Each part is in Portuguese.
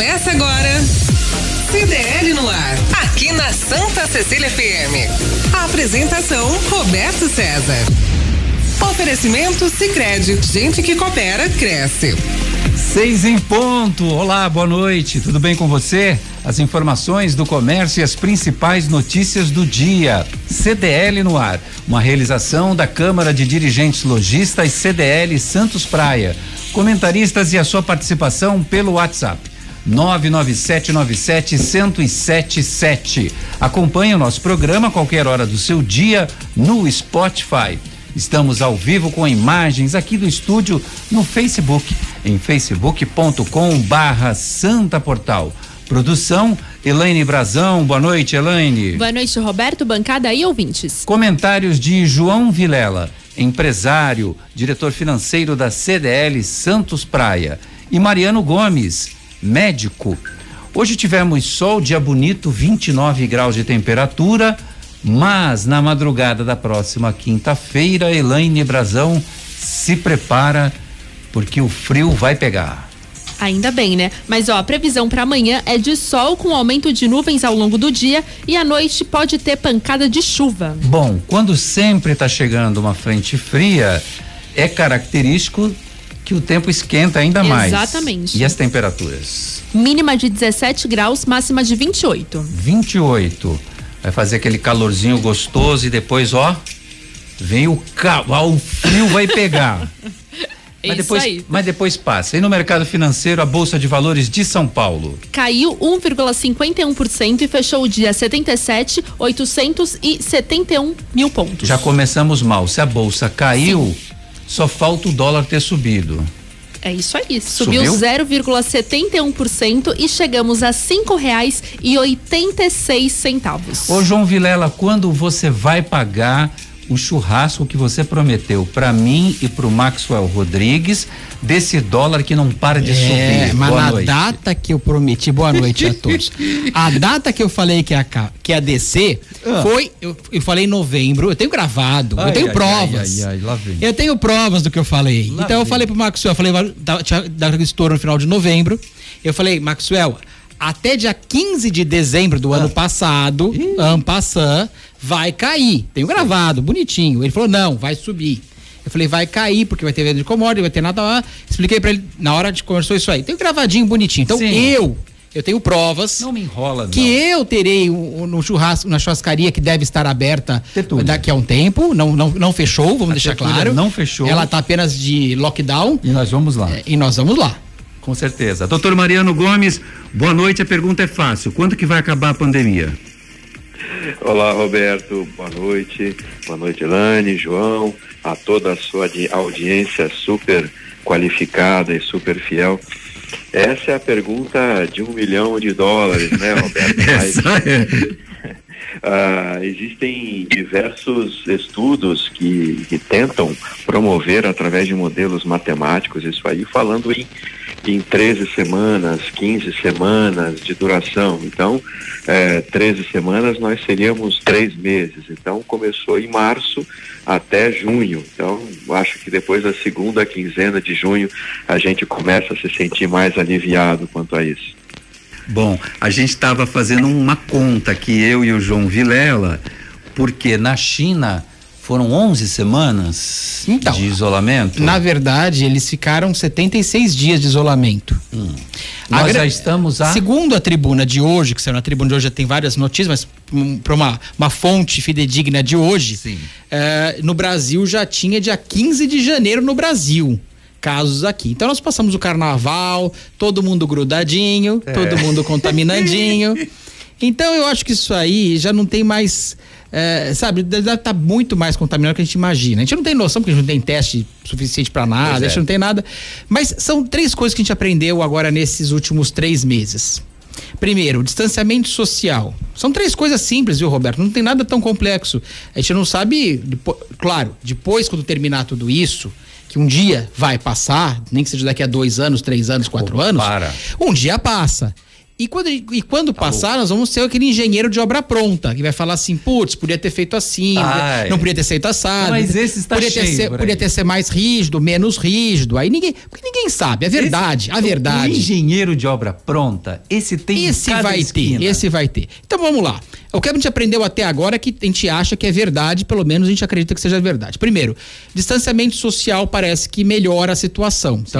Começa agora. CDL no ar, aqui na Santa Cecília FM. A apresentação Roberto César. Oferecimento Sicredi, gente que coopera cresce. Seis em ponto. Olá, boa noite. Tudo bem com você? As informações do comércio e as principais notícias do dia. CDL no ar. Uma realização da Câmara de Dirigentes Logistas CDL Santos Praia. Comentaristas e a sua participação pelo WhatsApp. 99797-1077. Acompanhe o nosso programa a qualquer hora do seu dia no Spotify. Estamos ao vivo com imagens aqui do estúdio no Facebook, em facebook.com barra Santa Portal. Produção, Elaine Brazão. Boa noite, Elaine. Boa noite, Roberto, bancada e ouvintes. Comentários de João Vilela, empresário, diretor financeiro da CDL Santos Praia. E Mariano Gomes, médico. Hoje tivemos sol, dia bonito, 29 graus de temperatura. Mas na madrugada da próxima quinta-feira, Elaine Brazão se prepara porque o frio vai pegar. Ainda bem, né? Mas ó, a previsão para amanhã é de sol com aumento de nuvens ao longo do dia e à noite pode ter pancada de chuva. Bom, quando sempre está chegando uma frente fria, é característico que o tempo esquenta ainda mais. Exatamente. E as temperaturas? Mínima de 17 graus, máxima de 28. 28. Vai fazer aquele calorzinho gostoso e depois, ó, vem o cavalo, o frio vai pegar. Mas depois, mas depois passa. E no mercado financeiro, a Bolsa de Valores de São Paulo? Caiu 1,51% e fechou o dia 77, 871 mil pontos. Já começamos mal. Se a Bolsa caiu, Sim. Só falta o dólar ter subido. É isso aí, subiu, subiu? 0,71% e chegamos a cinco reais e oitenta e seis centavos. Ô João Vilela, quando você vai pagar o churrasco que você prometeu para mim e para o Maxwell Rodrigues desse dólar que não para de é, subir. Mas boa na noite. data que eu prometi, boa noite a todos. a data que eu falei que ia, que ia descer ah. foi, eu, eu falei em novembro, eu tenho gravado, ai, eu tenho ai, provas. Ai, eu tenho provas do que eu falei. Lá então vem. eu falei pro Maxwell, eu falei, tinha dado estouro no final de novembro. Eu falei, Maxwell, até dia 15 de dezembro do ah. ano passado, ano passado, vai cair. Tenho gravado, bonitinho. Ele falou: não, vai subir. Eu falei, vai cair, porque vai ter venda de commodity, vai ter nada lá. Expliquei para ele, na hora de conversou isso aí. Tenho gravadinho bonitinho. Então, Sim. eu eu tenho provas. Não me enrola, não. Que eu terei um, no churrasco, na churrascaria que deve estar aberta daqui a um tempo. Não, não, não fechou, vamos a deixar claro. Não fechou. Ela está apenas de lockdown. E nós vamos lá. É, e nós vamos lá. Com certeza. Doutor Mariano Gomes, boa noite. A pergunta é fácil. Quando que vai acabar a pandemia? Olá, Roberto. Boa noite. Boa noite, Elane, João, a toda a sua audiência super qualificada e super fiel. Essa é a pergunta de um milhão de dólares, né, Roberto? Mas, uh, existem diversos estudos que, que tentam promover através de modelos matemáticos isso aí, falando em em 13 semanas, 15 semanas de duração. Então, é, 13 semanas nós seríamos três meses. Então, começou em março até junho. Então, acho que depois da segunda quinzena de junho a gente começa a se sentir mais aliviado quanto a isso. Bom, a gente estava fazendo uma conta aqui, eu e o João Vilela, porque na China foram 11 semanas então, de isolamento? Na verdade, eles ficaram 76 dias de isolamento. Hum. Nós já estamos a. Segundo a tribuna de hoje, que saiu na tribuna de hoje já tem várias notícias, mas um, para uma, uma fonte fidedigna de hoje, eh, no Brasil já tinha dia 15 de janeiro no Brasil casos aqui. Então nós passamos o carnaval, todo mundo grudadinho, é. todo mundo contaminandinho. então eu acho que isso aí já não tem mais é, sabe, deve estar muito mais contaminado do que a gente imagina. A gente não tem noção, porque a gente não tem teste suficiente para nada, a gente é. não tem nada. Mas são três coisas que a gente aprendeu agora nesses últimos três meses. Primeiro, distanciamento social. São três coisas simples, viu, Roberto? Não tem nada tão complexo. A gente não sabe, claro, depois, quando terminar tudo isso, que um dia vai passar, nem que seja daqui a dois anos, três anos, quatro oh, anos, para. um dia passa. E quando, e quando tá passar, nós vamos ser aquele engenheiro de obra pronta, que vai falar assim, putz, podia ter feito assim, Ai. não podia ter feito assado. Mas esse está podia cheio, ter ser, Podia ter ser mais rígido, menos rígido. Aí ninguém, porque ninguém sabe, é verdade, esse, a verdade. O engenheiro de obra pronta, esse tem Esse vai esquina. ter, esse vai ter. Então vamos lá. O que a gente aprendeu até agora é que a gente acha que é verdade, pelo menos a gente acredita que seja verdade. Primeiro, distanciamento social parece que melhora a situação. Sim.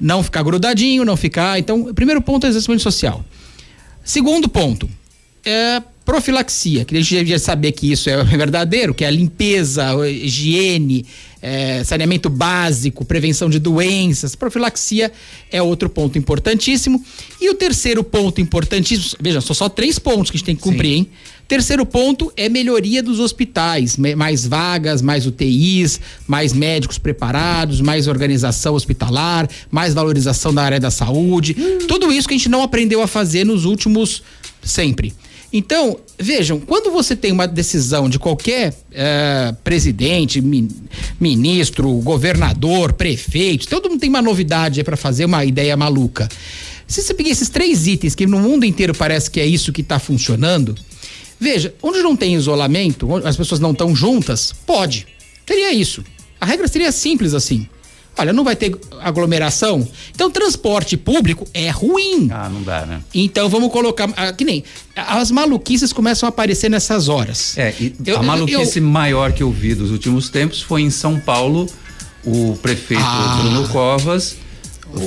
Não ficar grudadinho, não ficar. Então, primeiro ponto é exercício social. Segundo ponto, é profilaxia, que a gente devia saber que isso é verdadeiro, que é a limpeza, a higiene, é, saneamento básico, prevenção de doenças. Profilaxia é outro ponto importantíssimo. E o terceiro ponto importantíssimo, veja, são só três pontos que a gente tem que cumprir, Sim. hein? Terceiro ponto é melhoria dos hospitais, mais vagas, mais UTIs, mais médicos preparados, mais organização hospitalar, mais valorização da área da saúde. Tudo isso que a gente não aprendeu a fazer nos últimos sempre. Então, vejam, quando você tem uma decisão de qualquer uh, presidente, min, ministro, governador, prefeito, todo mundo tem uma novidade para fazer, uma ideia maluca. Se você pegar esses três itens que no mundo inteiro parece que é isso que está funcionando, Veja, onde não tem isolamento, onde as pessoas não estão juntas, pode. Teria isso. A regra seria simples assim. Olha, não vai ter aglomeração. Então, transporte público é ruim. Ah, não dá, né? Então, vamos colocar. Ah, que nem. As maluquices começam a aparecer nessas horas. É, eu, a maluquice eu, maior que eu vi dos últimos tempos foi em São Paulo, o prefeito ah. Bruno Covas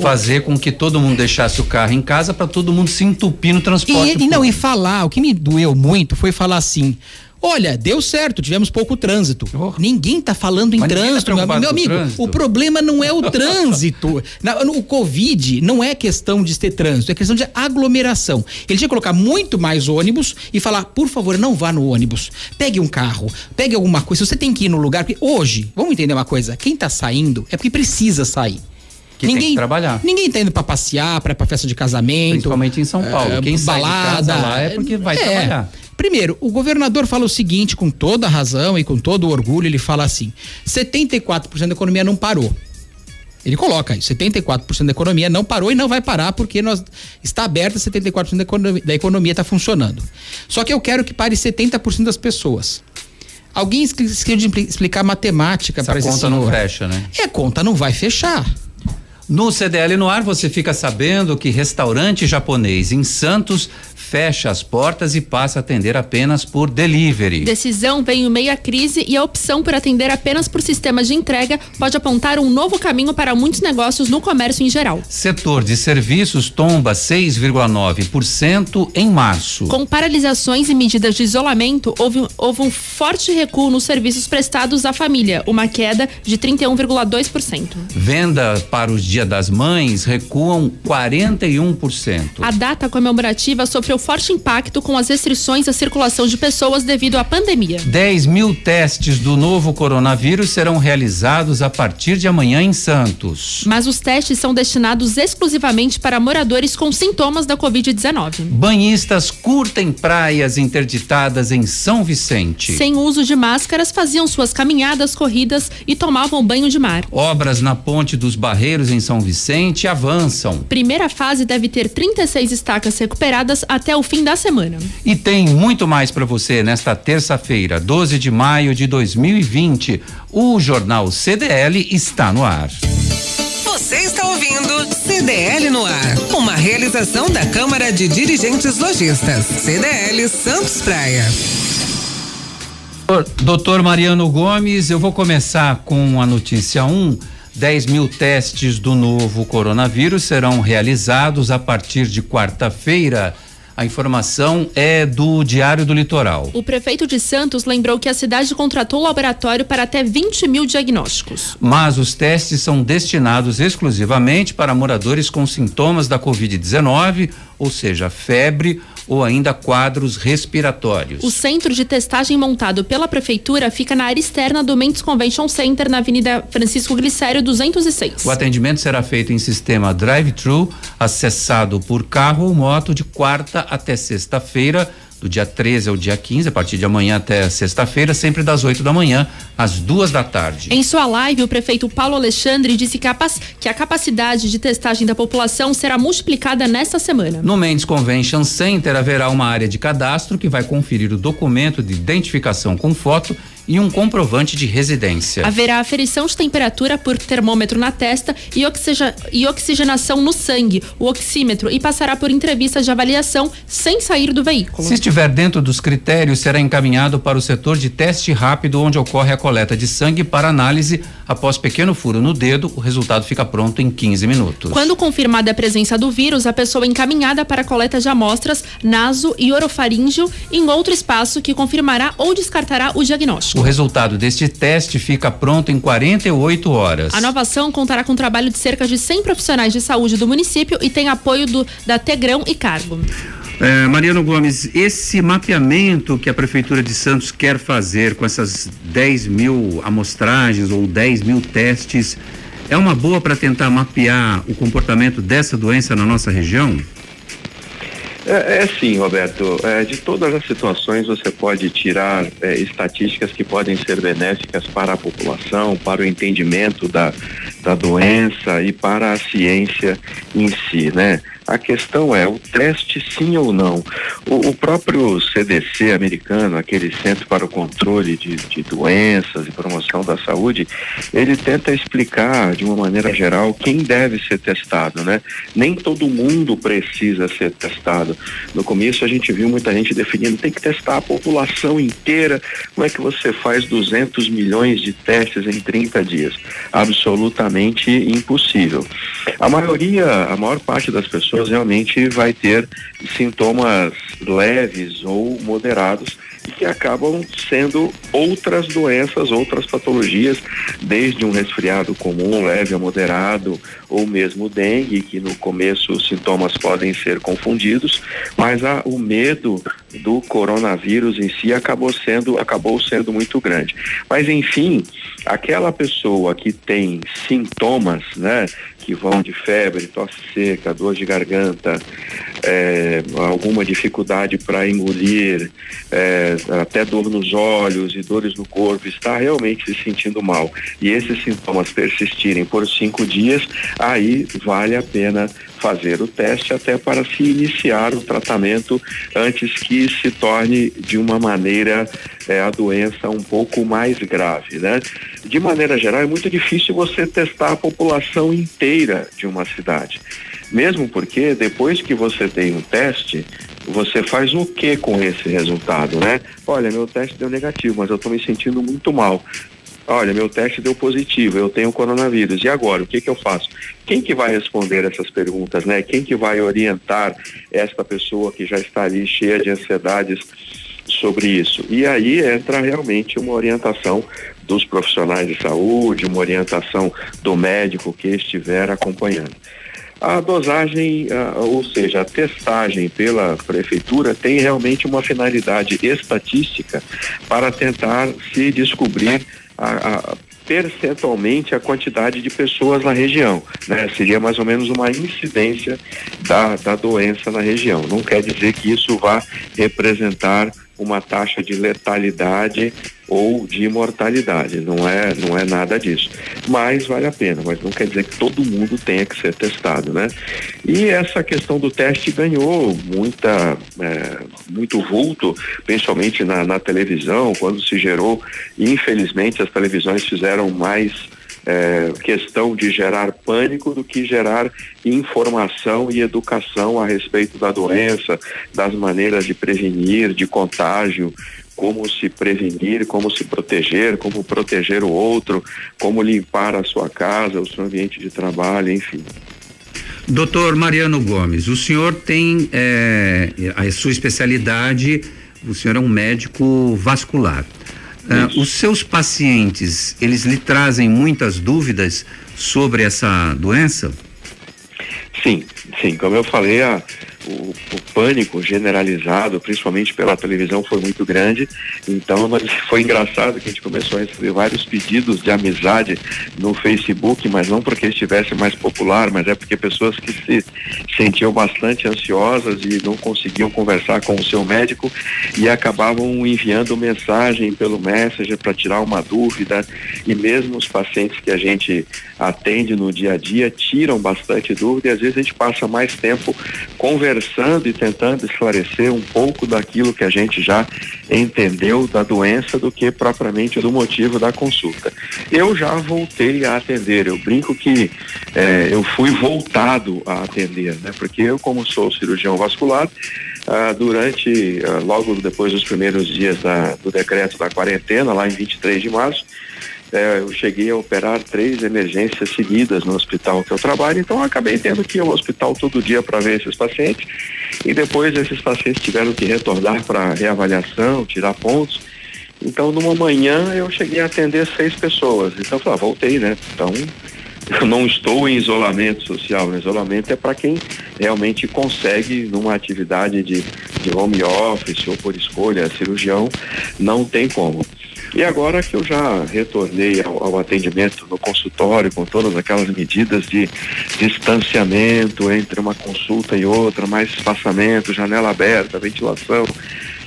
fazer com que todo mundo deixasse o carro em casa para todo mundo se entupir no transporte. E, e, não, e falar, o que me doeu muito foi falar assim. Olha, deu certo, tivemos pouco trânsito. Oh. Ninguém tá falando em Mas tá trânsito, tá meu, meu amigo. Trânsito. O problema não é o trânsito. Na, o Covid não é questão de ter trânsito, é questão de aglomeração. Ele tinha que colocar muito mais ônibus e falar, por favor, não vá no ônibus. Pegue um carro, pegue alguma coisa. Você tem que ir no lugar. Porque hoje, vamos entender uma coisa: quem tá saindo é porque precisa sair. Que ninguém, tem que trabalhar. Ninguém tá indo pra passear, pra, pra festa de casamento. Principalmente em São Paulo. É, Quem balada, sai lá é porque vai é, trabalhar. Primeiro, o governador fala o seguinte, com toda razão e com todo orgulho, ele fala assim: 74% da economia não parou. Ele coloca aí, 74% da economia não parou e não vai parar porque nós está aberta 74% da economia, da economia está funcionando. Só que eu quero que pare 70% das pessoas. Alguém esqueceu de explicar matemática para esse conta não fecha, né? É, a conta não vai fechar. No CDL no ar você fica sabendo que restaurante japonês em Santos fecha as portas e passa a atender apenas por delivery. Decisão vem em meio à crise e a opção por atender apenas por sistemas de entrega pode apontar um novo caminho para muitos negócios no comércio em geral. Setor de serviços tomba 6,9% em março. Com paralisações e medidas de isolamento, houve, houve um forte recuo nos serviços prestados à família, uma queda de 31,2%. Venda para os Dia das Mães recuam 41%. A data comemorativa sofreu sofreu forte impacto com as restrições à circulação de pessoas devido à pandemia. 10 mil testes do novo coronavírus serão realizados a partir de amanhã em Santos. Mas os testes são destinados exclusivamente para moradores com sintomas da Covid-19. Banhistas curtem praias interditadas em São Vicente. Sem uso de máscaras, faziam suas caminhadas, corridas e tomavam banho de mar. Obras na Ponte dos Barreiros em São Vicente avançam. Primeira fase deve ter 36 estacas recuperadas até até o fim da semana. E tem muito mais para você nesta terça-feira, 12 de maio de 2020. O Jornal CDL está no ar. Você está ouvindo CDL no ar, uma realização da Câmara de Dirigentes Lojistas, CDL Santos Praia. Doutor Mariano Gomes, eu vou começar com a notícia 1. Um. 10 mil testes do novo coronavírus serão realizados a partir de quarta-feira a informação é do Diário do Litoral. O prefeito de Santos lembrou que a cidade contratou o laboratório para até 20 mil diagnósticos. Mas os testes são destinados exclusivamente para moradores com sintomas da Covid-19, ou seja, febre ou ainda quadros respiratórios. O centro de testagem montado pela prefeitura fica na área externa do Mendes Convention Center, na Avenida Francisco Glicério 206. O atendimento será feito em sistema drive-thru, acessado por carro ou moto de quarta até sexta-feira do dia 13 ao dia 15, a partir de amanhã até sexta-feira, sempre das 8 da manhã às duas da tarde. Em sua live, o prefeito Paulo Alexandre disse que a, que a capacidade de testagem da população será multiplicada nesta semana. No Mendes Convention Center haverá uma área de cadastro que vai conferir o documento de identificação com foto e um comprovante de residência. Haverá aferição de temperatura por termômetro na testa e, oxigena, e oxigenação no sangue, o oxímetro, e passará por entrevistas de avaliação sem sair do veículo. Se estiver dentro dos critérios, será encaminhado para o setor de teste rápido, onde ocorre a coleta de sangue para análise. Após pequeno furo no dedo, o resultado fica pronto em 15 minutos. Quando confirmada a presença do vírus, a pessoa é encaminhada para a coleta de amostras naso e orofaríngeo em outro espaço que confirmará ou descartará o diagnóstico. O resultado deste teste fica pronto em 48 horas. A nova ação contará com o trabalho de cerca de 100 profissionais de saúde do município e tem apoio do, da Tegrão e Cargo. É, Mariano Gomes, esse mapeamento que a Prefeitura de Santos quer fazer com essas 10 mil amostragens ou 10 mil testes, é uma boa para tentar mapear o comportamento dessa doença na nossa região? É, é sim, Roberto. É, de todas as situações você pode tirar é, estatísticas que podem ser benéficas para a população, para o entendimento da, da doença e para a ciência em si, né? A questão é o teste sim ou não. O, o próprio CDC americano, aquele Centro para o Controle de, de, Doenças e Promoção da Saúde, ele tenta explicar de uma maneira geral quem deve ser testado, né? Nem todo mundo precisa ser testado. No começo a gente viu muita gente definindo tem que testar a população inteira. Como é que você faz 200 milhões de testes em 30 dias? Absolutamente impossível. A maioria, a maior parte das pessoas pessoas realmente vai ter sintomas leves ou moderados e que acabam sendo outras doenças, outras patologias, desde um resfriado comum, leve a moderado, ou mesmo dengue, que no começo os sintomas podem ser confundidos, mas a, o medo do coronavírus em si acabou sendo, acabou sendo muito grande. Mas enfim, aquela pessoa que tem sintomas, né, que vão de febre, tosse seca, dor de garganta, é, alguma dificuldade para engolir, é, até dor nos olhos e dores no corpo, está realmente se sentindo mal. E esses sintomas persistirem por cinco dias, aí vale a pena fazer o teste até para se iniciar o tratamento antes que se torne de uma maneira é, a doença um pouco mais grave, né? De maneira geral, é muito difícil você testar a população inteira de uma cidade. Mesmo porque depois que você tem um teste, você faz o que com esse resultado, né? Olha, meu teste deu negativo, mas eu estou me sentindo muito mal. Olha, meu teste deu positivo, eu tenho coronavírus. E agora, o que que eu faço? Quem que vai responder essas perguntas, né? Quem que vai orientar esta pessoa que já está ali cheia de ansiedades sobre isso? E aí entra realmente uma orientação dos profissionais de saúde, uma orientação do médico que estiver acompanhando. A dosagem, ou seja, a testagem pela prefeitura tem realmente uma finalidade estatística para tentar se descobrir a, a, percentualmente a quantidade de pessoas na região, né? Seria mais ou menos uma incidência da, da doença na região. Não quer dizer que isso vá representar uma taxa de letalidade ou de mortalidade. Não é, não é nada disso. Mas vale a pena, mas não quer dizer que todo mundo tenha que ser testado, né? E essa questão do teste ganhou muita, é, muito vulto, principalmente na, na televisão, quando se gerou, infelizmente as televisões fizeram mais é, questão de gerar pânico do que gerar informação e educação a respeito da doença, das maneiras de prevenir, de contágio, como se prevenir, como se proteger, como proteger o outro, como limpar a sua casa, o seu ambiente de trabalho, enfim. Doutor Mariano Gomes, o senhor tem é, a sua especialidade, o senhor é um médico vascular. Uh, os seus pacientes, eles lhe trazem muitas dúvidas sobre essa doença? Sim, sim. Como eu falei, a, o, o, pânico generalizado, principalmente pela televisão, foi muito grande. Então, mas foi engraçado que a gente começou a receber vários pedidos de amizade no Facebook, mas não porque estivesse mais popular, mas é porque pessoas que se sentiam bastante ansiosas e não conseguiam conversar com o seu médico e acabavam enviando mensagem pelo Messenger para tirar uma dúvida. E mesmo os pacientes que a gente atende no dia a dia tiram bastante dúvida e às vezes a gente passa mais tempo conversando e tentando esclarecer um pouco daquilo que a gente já entendeu da doença do que propriamente do motivo da consulta. Eu já voltei a atender, eu brinco que eh, eu fui voltado a atender, né? Porque eu, como sou cirurgião vascular, ah, durante, ah, logo depois dos primeiros dias da, do decreto da quarentena, lá em 23 de março, é, eu cheguei a operar três emergências seguidas no hospital que eu trabalho, então eu acabei tendo que ir ao hospital todo dia para ver esses pacientes e depois esses pacientes tiveram que retornar para reavaliação, tirar pontos. Então, numa manhã eu cheguei a atender seis pessoas. Então, eu falei, ah, voltei, né? Então, eu não estou em isolamento social. O isolamento é para quem realmente consegue, numa atividade de, de home office ou por escolha, cirurgião, não tem como. E agora que eu já retornei ao, ao, atendimento no consultório com todas aquelas medidas de distanciamento entre uma consulta e outra, mais espaçamento, janela aberta, ventilação,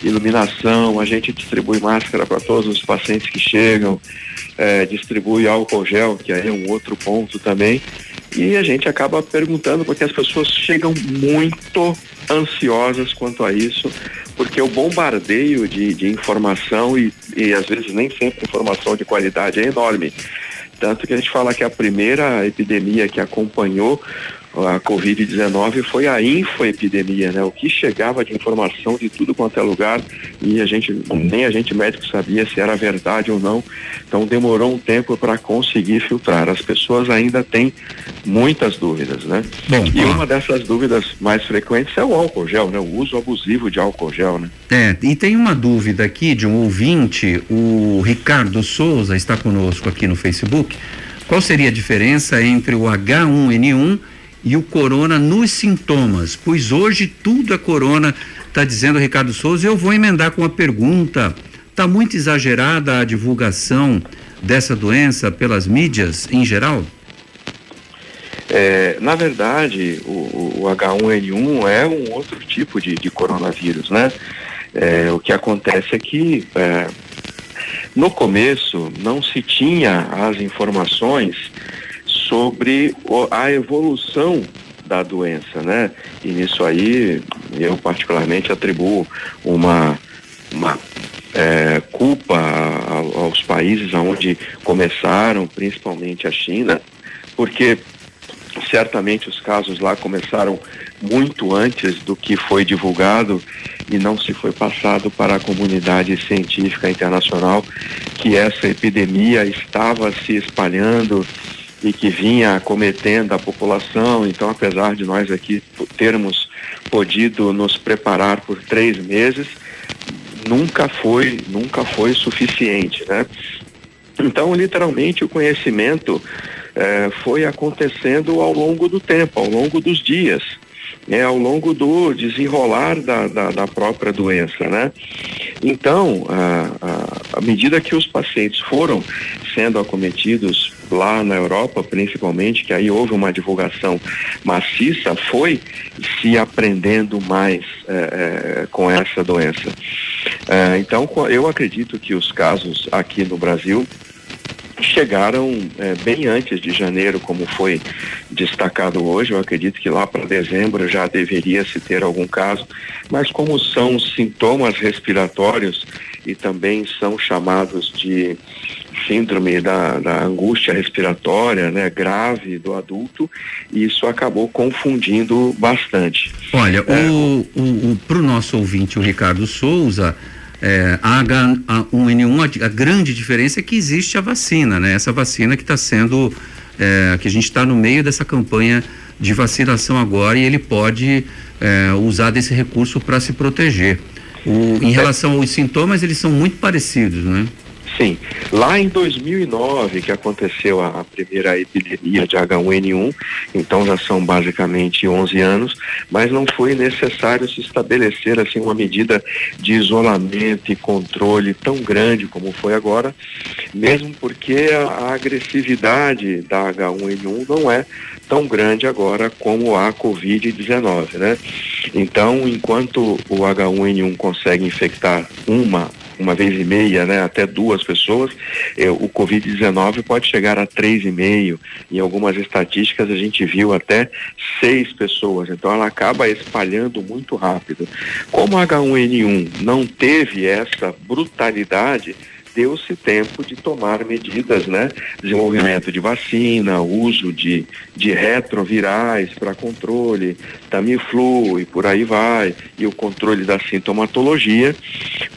iluminação, a gente distribui máscara para todos os pacientes que chegam, é, distribui álcool gel, que aí é um outro ponto também. E a gente acaba perguntando porque as pessoas chegam muito ansiosas quanto a isso, porque o bombardeio de, de informação e, e às vezes nem sempre informação de qualidade é enorme. Tanto que a gente fala que a primeira epidemia que acompanhou a Covid-19 foi a infoepidemia, né? O que chegava de informação de tudo quanto é lugar e a gente, nem a gente médico sabia se era verdade ou não. Então demorou um tempo para conseguir filtrar. As pessoas ainda têm muitas dúvidas, né? Bom, e uma dessas dúvidas mais frequentes é o álcool gel, né? O uso abusivo de álcool gel, né? É, e tem uma dúvida aqui de um ouvinte, o Ricardo Souza está conosco aqui no Facebook. Qual seria a diferença entre o H1N1 e o corona nos sintomas, pois hoje tudo é corona, está dizendo Ricardo Souza. Eu vou emendar com uma pergunta. Está muito exagerada a divulgação dessa doença pelas mídias em geral? É, na verdade, o, o, H1N1 é um outro tipo de, de coronavírus, né? É, o que acontece é que é, no começo não se tinha as informações sobre a evolução da doença, né? E nisso aí eu particularmente atribuo uma, uma é, culpa aos países onde começaram, principalmente a China, porque certamente os casos lá começaram muito antes do que foi divulgado e não se foi passado para a comunidade científica internacional que essa epidemia estava se espalhando e que vinha cometendo a população. Então, apesar de nós aqui termos podido nos preparar por três meses, nunca foi, nunca foi suficiente, né? Então, literalmente, o conhecimento eh, foi acontecendo ao longo do tempo, ao longo dos dias, né? ao longo do desenrolar da, da, da própria doença, né? Então, à medida que os pacientes foram sendo acometidos lá na Europa, principalmente, que aí houve uma divulgação maciça, foi se aprendendo mais é, com essa doença. É, então, eu acredito que os casos aqui no Brasil chegaram é, bem antes de janeiro, como foi destacado hoje. Eu acredito que lá para dezembro já deveria se ter algum caso, mas como são sintomas respiratórios e também são chamados de síndrome da, da angústia respiratória, né, grave do adulto, e isso acabou confundindo bastante. Olha, é, o, o, o para o nosso ouvinte, o Ricardo Souza, é, a H1N1, a, grande diferença é que existe a vacina, né? Essa vacina que está sendo, é, que a gente está no meio dessa campanha de vacinação agora e ele pode é, usar desse recurso para se proteger. O, em relação aos sintomas, eles são muito parecidos, né? Sim, lá em 2009 que aconteceu a, a primeira epidemia de H1N1, então já são basicamente 11 anos, mas não foi necessário se estabelecer assim uma medida de isolamento e controle tão grande como foi agora, mesmo porque a, a agressividade da H1N1 não é tão grande agora como a Covid-19, né? Então, enquanto o H1N1 consegue infectar uma uma vez e meia, né, até duas pessoas, eh, o Covid-19 pode chegar a três e meio. Em algumas estatísticas a gente viu até seis pessoas. Então ela acaba espalhando muito rápido. Como a H1N1 não teve essa brutalidade, deu-se tempo de tomar medidas, né? Desenvolvimento de vacina, uso de, de retrovirais para controle, Tamiflu e por aí vai, e o controle da sintomatologia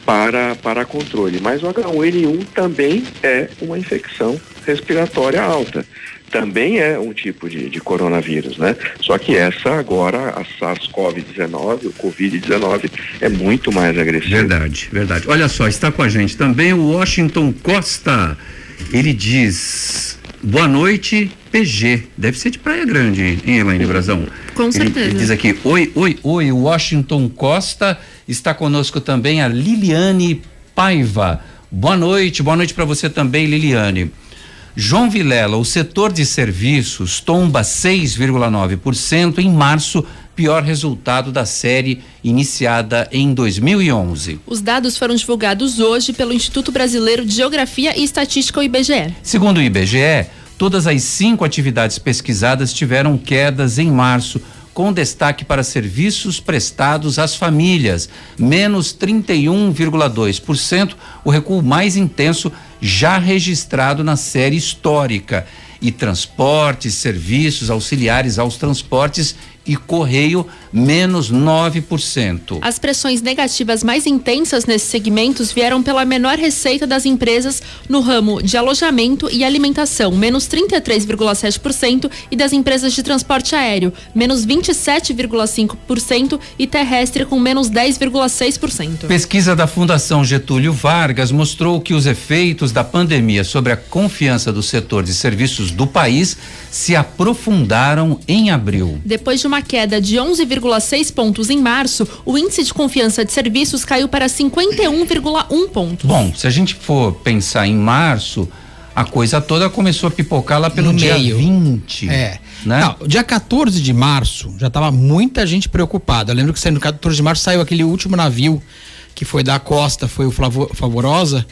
para, para controle. Mas o H1N1 também é uma infecção respiratória alta também é um tipo de, de coronavírus, né? Só que essa agora, a SARS-CoV-19, o Covid-19, é muito mais agressivo. Verdade, verdade. Olha só, está com a gente também o Washington Costa. Ele diz: Boa noite, PG. Deve ser de Praia Grande, hein, Elaine Brazão? Com certeza. Ele, ele diz aqui: Oi, oi, oi, Washington Costa. Está conosco também a Liliane Paiva. Boa noite, boa noite para você também, Liliane. João Vilela, o setor de serviços tomba 6,9% em março, pior resultado da série iniciada em 2011. Os dados foram divulgados hoje pelo Instituto Brasileiro de Geografia e Estatística, o IBGE. Segundo o IBGE, todas as cinco atividades pesquisadas tiveram quedas em março, com destaque para serviços prestados às famílias, menos 31,2%, o recuo mais intenso já registrado na série histórica. E transportes, serviços auxiliares aos transportes e correio menos 9%. As pressões negativas mais intensas nesses segmentos vieram pela menor receita das empresas no ramo de alojamento e alimentação, menos 33,7%, e das empresas de transporte aéreo, menos 27,5% e terrestre com menos 10,6%. Pesquisa da Fundação Getúlio Vargas mostrou que os efeitos da pandemia sobre a confiança do setor de serviços do país se aprofundaram em abril. Depois de uma queda de 11,6 pontos em março, o índice de confiança de serviços caiu para 51,1 pontos. Bom, se a gente for pensar em março, a coisa toda começou a pipocar lá pelo No dia meio. 20. É. Né? Não, dia 14 de março já estava muita gente preocupada. Eu lembro que saiu no 14 de março saiu aquele último navio que foi da costa, foi o Flavo- Favorosa.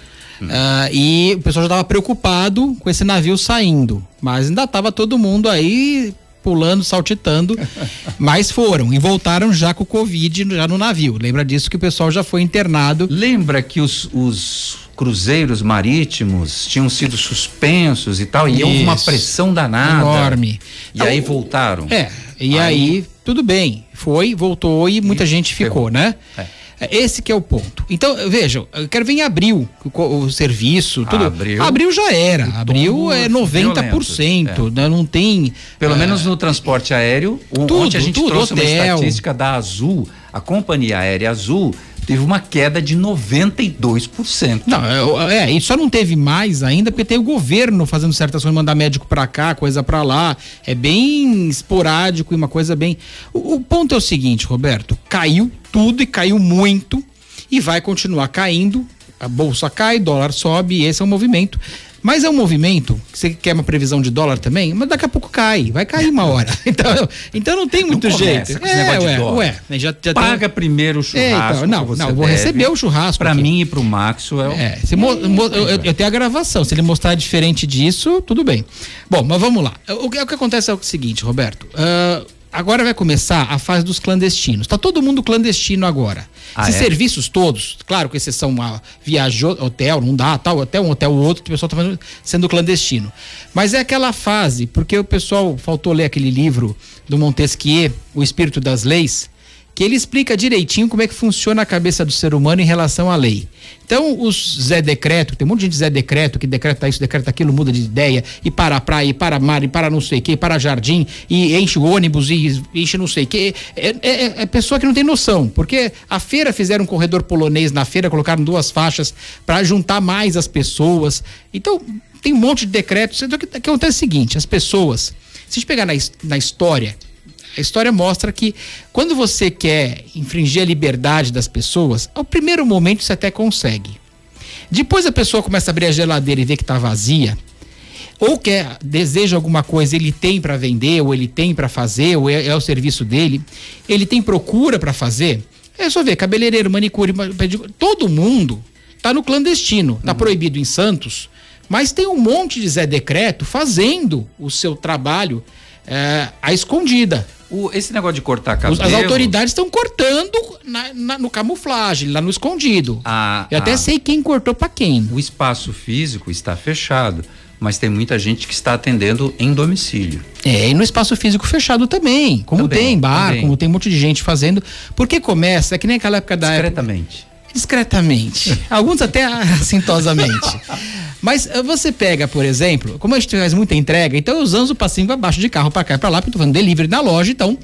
ah, e o pessoal já estava preocupado com esse navio saindo. Mas ainda estava todo mundo aí pulando, saltitando. mas foram e voltaram já com o Covid já no navio. Lembra disso que o pessoal já foi internado. Lembra que os, os cruzeiros marítimos tinham sido suspensos e tal, e houve uma Isso. pressão danada. Enorme. E aí voltaram. É, e aí, tudo bem. Foi, voltou e muita gente ficou, ferrou. né? É. É, Esse que é o ponto. Então, vejam, eu quero ver em abril o, o serviço, tudo. Abril. já era. Abril é violento, 90%, né? Não tem. Pelo ah, menos no transporte aéreo, o- Tudo, ontem a gente tudo, trouxe uma hotel. estatística da Azul, a companhia aérea Azul teve uma queda de 92%. Não, é, é, e só não teve mais ainda porque tem o governo fazendo certas coisas, mandar médico pra cá, coisa pra lá. É bem esporádico e uma coisa bem. O, o ponto é o seguinte, Roberto: caiu tudo e caiu muito e vai continuar caindo. A bolsa cai, dólar sobe, esse é o movimento. Mas é um movimento, você quer uma previsão de dólar também, mas daqui a pouco cai, vai cair uma hora. Então, então não tem muito começa jeito. com esse negócio de ué, ué, já, já tem- Paga primeiro o É, churrasco. então, não, não, vou receber o churrasco Pra aqui. mim e pro Maxwell. É, se mo- eu, eu- eu tenho a gravação. Se ele mostrar diferente disso, tudo bem. Bom, mas vamos lá. O, que- o que acontece é o seguinte, Roberto. ah, agora vai começar a fase dos clandestinos. Tá todo mundo clandestino agora. Ah, Esses é? serviços todos, claro, com exceção a viagem, hotel, não dá, tal, até um hotel ou outro, o pessoal tá fazendo- sendo clandestino. Mas é aquela fase, porque o pessoal faltou ler aquele livro do Montesquieu, O Espírito das Leis, que ele explica direitinho como é que funciona a cabeça do ser humano em relação à lei. Então, os Zé Decreto, tem um monte de Zé Decreto que decreta isso, decreta aquilo, muda de ideia, e para a praia, e para mar, e para não sei o que, para jardim, e enche o ônibus, e enche não sei o que. É, é, é, pessoa que não tem noção, porque a feira fizeram um corredor polonês na feira, colocaram duas faixas para juntar mais as pessoas. Então, tem um monte de decretos. Então, o que acontece é o seguinte: as pessoas, se a gente pegar na, na história, a história mostra que quando você quer infringir a liberdade das pessoas, ao primeiro momento você até consegue. Depois a pessoa começa a abrir a geladeira e vê que está vazia, ou quer, deseja alguma coisa, ele tem para vender, ou ele tem para fazer, ou é, é, o serviço dele, ele tem procura para fazer. É só ver, cabeleireiro, manicure, todo mundo está no clandestino, está uhum. proibido em Santos, mas tem um monte de Zé Decreto fazendo o seu trabalho é, à escondida. O, esse negócio de cortar cabelo. As autoridades estão cortando na, na, no camuflagem, lá no escondido. Ah, Eu até ah. sei quem cortou para quem. O espaço físico está fechado, mas tem muita gente que está atendendo em domicílio. É, e no espaço físico fechado também. Como também, tem bar, também. como tem um monte de gente fazendo. Porque começa, é que nem aquela época da. Discretamente. Época, discretamente. Alguns até assintosamente. Mas eh, você pega, por exemplo, como a gente faz muita entrega, então eu zanzo o passinho abaixo de carro para cá e para lá, porque eu tô fazendo delivery na loja, então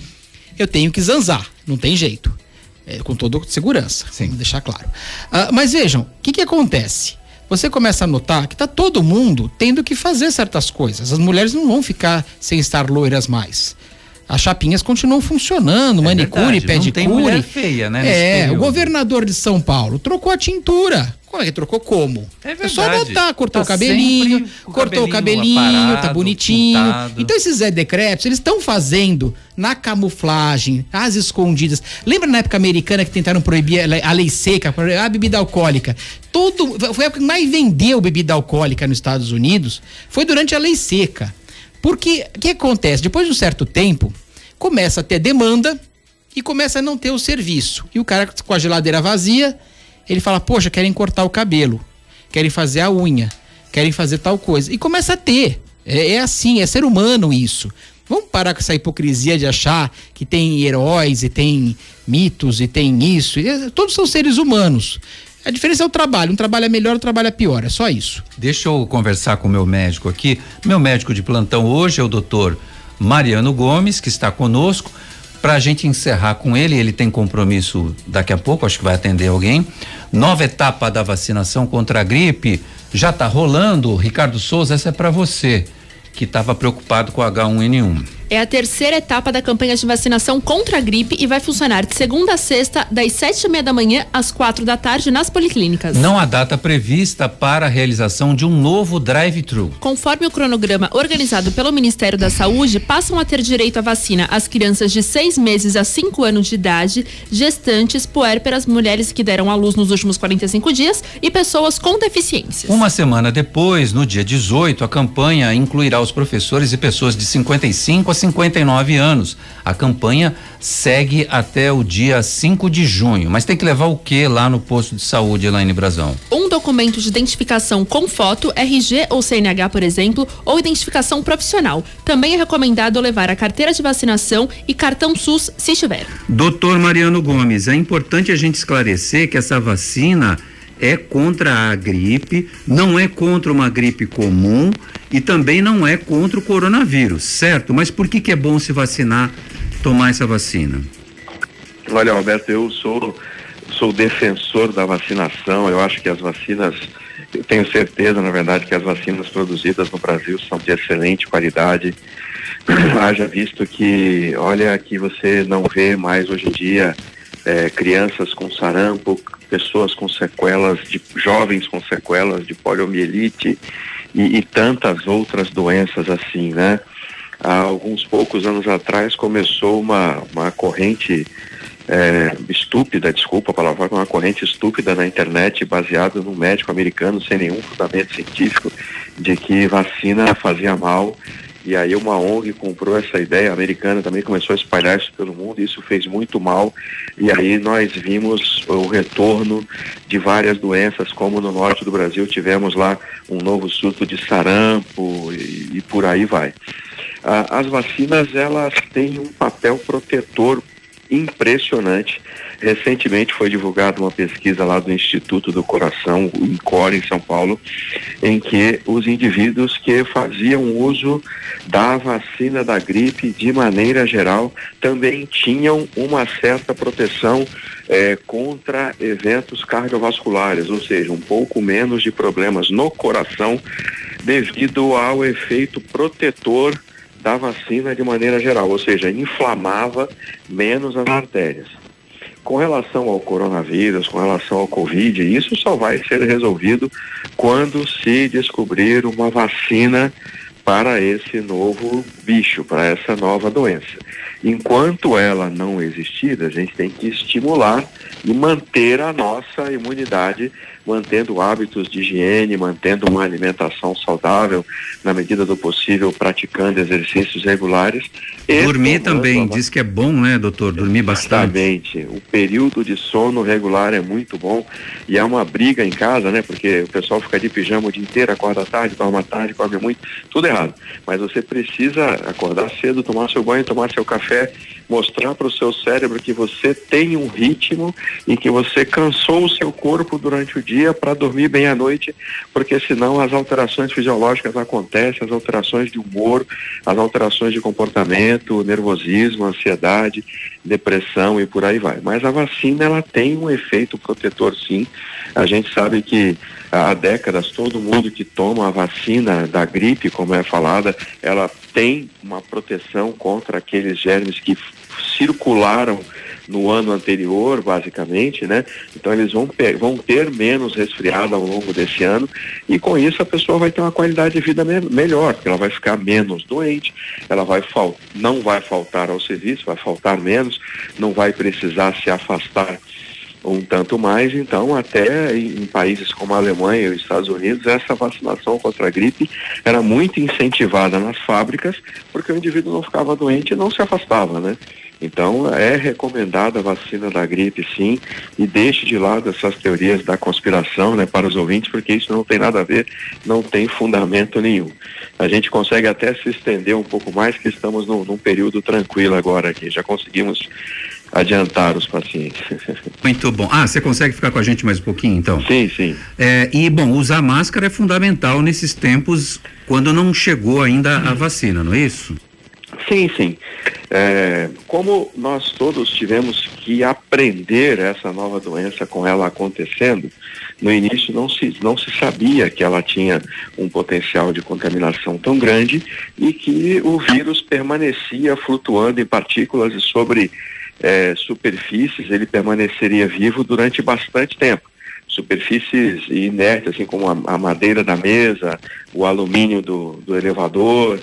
eu tenho que zanzar, não tem jeito. É, com toda segurança, Sim. vamos deixar claro. Uh, mas vejam, o que que acontece? Você começa a notar que tá todo mundo tendo que fazer certas coisas. As mulheres não vão ficar sem estar loiras mais as chapinhas continuam funcionando, é manicure, verdade, pedicure. Não tem mulher feia, né? É, o governador de São Paulo trocou a tintura. Como é que trocou como? É, verdade. é só notar, cortou tá o cabelinho, o cortou o cabelinho, aparado, tá bonitinho. Pintado. Então esses Zé Decretos, eles estão fazendo na camuflagem, às escondidas. Lembra na época americana que tentaram proibir a lei seca, a bebida alcoólica? Todo, foi a época que mais vendeu bebida alcoólica nos Estados Unidos, foi durante a lei seca. Porque o que acontece? Depois de um certo tempo, começa a ter demanda e começa a não ter o serviço. E o cara com a geladeira vazia, ele fala: Poxa, querem cortar o cabelo, querem fazer a unha, querem fazer tal coisa. E começa a ter. É, é assim, é ser humano isso. Vamos parar com essa hipocrisia de achar que tem heróis e tem mitos e tem isso. E, todos são seres humanos. A diferença é o trabalho. Um trabalho é melhor, outro trabalho é pior. É só isso. Deixa eu conversar com o meu médico aqui. Meu médico de plantão hoje é o doutor Mariano Gomes, que está conosco. Para a gente encerrar com ele, ele tem compromisso daqui a pouco, acho que vai atender alguém. Nova etapa da vacinação contra a gripe já está rolando. Ricardo Souza, essa é para você que estava preocupado com H1N1. É a terceira etapa da campanha de vacinação contra a gripe e vai funcionar de segunda a sexta, das sete e meia da manhã às quatro da tarde nas policlínicas. Não há data prevista para a realização de um novo drive-thru. Conforme o cronograma organizado pelo Ministério da Saúde, passam a ter direito à vacina as crianças de seis meses a cinco anos de idade, gestantes, puérperas, mulheres que deram à luz nos últimos 45 dias e pessoas com deficiências. Uma semana depois, no dia 18, a campanha incluirá os professores e pessoas de 55 a 59 anos. A campanha segue até o dia 5 de junho. Mas tem que levar o que lá no posto de saúde, Elaine Brazão? Um documento de identificação com foto, RG ou CNH, por exemplo, ou identificação profissional. Também é recomendado levar a carteira de vacinação e cartão SUS, se tiver. Doutor Mariano Gomes, é importante a gente esclarecer que essa vacina é contra a gripe, não é contra uma gripe comum e também não é contra o coronavírus, certo? Mas por que, que é bom se vacinar, tomar essa vacina? Olha, Roberto, eu sou, sou defensor da vacinação. Eu acho que as vacinas, eu tenho certeza, na verdade, que as vacinas produzidas no Brasil são de excelente qualidade. Haja visto que, olha, que você não vê mais hoje em dia é, crianças com sarampo, pessoas com sequelas, de jovens com sequelas de poliomielite e, e tantas outras doenças assim, né? Há alguns poucos anos atrás começou uma, uma corrente é, estúpida, desculpa a palavra, uma corrente estúpida na internet baseada num médico americano sem nenhum fundamento científico de que vacina fazia mal e aí uma ONG comprou essa ideia americana, também começou a espalhar isso pelo mundo, isso fez muito mal. E aí nós vimos o retorno de várias doenças, como no norte do Brasil tivemos lá um novo surto de sarampo e, e por aí vai. Ah, as vacinas elas têm um papel protetor impressionante. Recentemente foi divulgada uma pesquisa lá do Instituto do Coração, o INCOR, em São Paulo, em que os indivíduos que faziam uso da vacina da gripe de maneira geral também tinham uma certa proteção eh, contra eventos cardiovasculares, ou seja, um pouco menos de problemas no coração devido ao efeito protetor da vacina de maneira geral, ou seja, inflamava menos as artérias. Com relação ao coronavírus, com relação ao Covid, isso só vai ser resolvido quando se descobrir uma vacina para esse novo bicho, para essa nova doença. Enquanto ela não existir, a gente tem que estimular e manter a nossa imunidade mantendo hábitos de higiene, mantendo uma alimentação saudável, na medida do possível, praticando exercícios regulares. Dormir também, diz que é bom, né, doutor? Dormir bastante. Exatamente. O período de sono regular é muito bom e é uma briga em casa, né? Porque o pessoal fica de pijama o dia inteiro, acorda tarde, dorme tarde, come muito, tudo errado. Mas você precisa acordar cedo, tomar seu banho, tomar seu café, mostrar para o seu cérebro que você tem um ritmo e que você cansou o seu corpo durante o dia para dormir bem à noite, porque senão as alterações fisiológicas acontecem, as alterações de humor, as alterações de comportamento, nervosismo, ansiedade, depressão e por aí vai. Mas a vacina ela tem um efeito protetor sim. A gente sabe que há décadas todo mundo que toma a vacina da gripe, como é falada, ela tem uma proteção contra aqueles germes que circularam no ano anterior, basicamente, né? Então eles vão, vão ter menos resfriado ao longo desse ano e com isso a pessoa vai ter uma qualidade de vida me melhor, porque ela vai ficar menos doente, ela vai não vai faltar ao serviço, vai faltar menos, não vai precisar se afastar um tanto mais, então até em, países como a Alemanha e os Estados Unidos, essa vacinação contra a gripe era muito incentivada nas fábricas, porque o indivíduo não ficava doente e não se afastava, né? Então é recomendada a vacina da gripe sim e deixe de lado essas teorias da conspiração né, para os ouvintes, porque isso não tem nada a ver, não tem fundamento nenhum. A gente consegue até se estender um pouco mais, que estamos num, num período tranquilo agora aqui, já conseguimos adiantar os pacientes. Muito bom. Ah, você consegue ficar com a gente mais um pouquinho, então? Sim, sim. É, e, bom, usar máscara é fundamental nesses tempos quando não chegou ainda a vacina, não é isso? Sim, sim. É, como nós todos tivemos que aprender essa nova doença com ela acontecendo, no início não se, não se sabia que ela tinha um potencial de contaminação tão grande e que o vírus permanecia flutuando em partículas e sobre é, superfícies ele permaneceria vivo durante bastante tempo superfícies inertes, assim como a, a, madeira da mesa, o alumínio do, do elevador,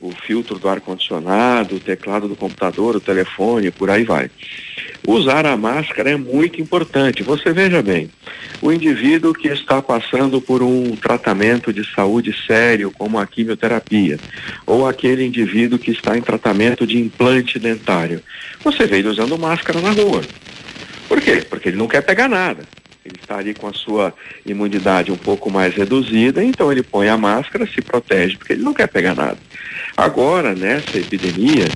o filtro do ar-condicionado, o teclado do computador, o telefone, por aí vai. Usar a máscara é muito importante. Você veja bem, o indivíduo que está passando por um tratamento de saúde sério, como a quimioterapia, ou aquele indivíduo que está em tratamento de implante dentário, você vê ele usando máscara na rua. Por quê? Porque ele não quer pegar nada ele está ali com a sua imunidade um pouco mais reduzida, então ele põe a máscara, se protege, porque ele não quer pegar nada. Agora, nessa epidemia,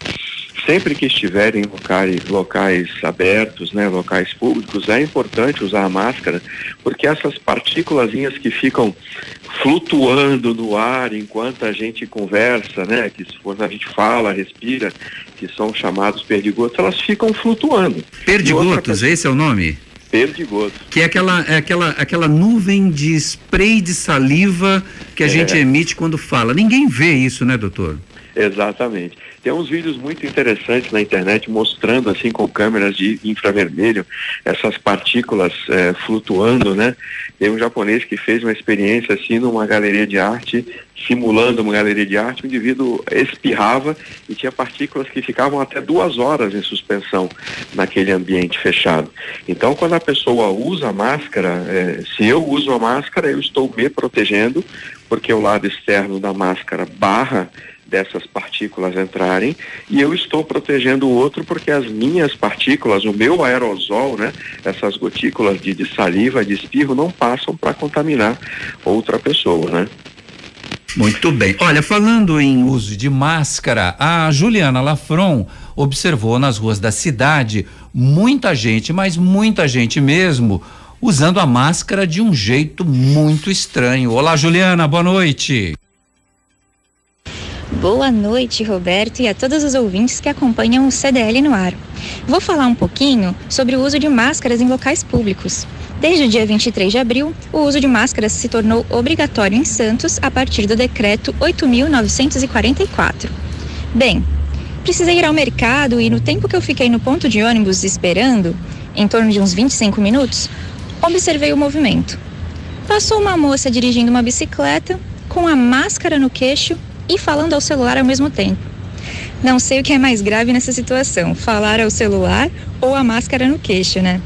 sempre que estiver em locais, locais abertos, né, locais públicos, é importante usar a máscara, porque essas partículas que ficam flutuando no ar enquanto a gente conversa, né, que quando a gente fala, respira, que são chamados perdigotos, elas ficam flutuando. Perdigotos, esse é o nome? Perdigoto. Que é aquela, é aquela, aquela nuvem de spray de saliva que a é. gente emite quando fala. Ninguém vê isso, né, doutor? Exatamente. Tem uns vídeos muito interessantes na internet mostrando assim com câmeras de infravermelho essas partículas é, flutuando, né? Tem um japonês que fez uma experiência assim numa galeria de arte, simulando uma galeria de arte, o indivíduo espirrava e tinha partículas que ficavam até duas horas em suspensão naquele ambiente fechado. Então, quando a pessoa usa a máscara, é, se eu uso a máscara, eu estou me protegendo, porque o lado externo da máscara barra dessas partículas entrarem e eu estou protegendo o outro porque as minhas partículas, o meu aerosol, né, essas gotículas de, de saliva, de espirro, não passam para contaminar outra pessoa, né? Muito bem. Olha, falando em uso de máscara, a Juliana Lafron observou nas ruas da cidade muita gente, mas muita gente mesmo, usando a máscara de um jeito muito estranho. Olá, Juliana, boa noite. Boa noite, Roberto, e a todos os ouvintes que acompanham o CDL no ar. Vou falar um pouquinho sobre o uso de máscaras em locais públicos. Desde o dia 23 de abril, o uso de máscaras se tornou obrigatório em Santos a partir do decreto 8.944. Bem, precisei ir ao mercado e no tempo que eu fiquei no ponto de ônibus esperando, em torno de uns 25 minutos, observei o movimento. Passou uma moça dirigindo uma bicicleta com a máscara no queixo e falando ao celular ao mesmo tempo. Não sei o que é mais grave nessa situação, falar ao celular ou a máscara no queixo, né?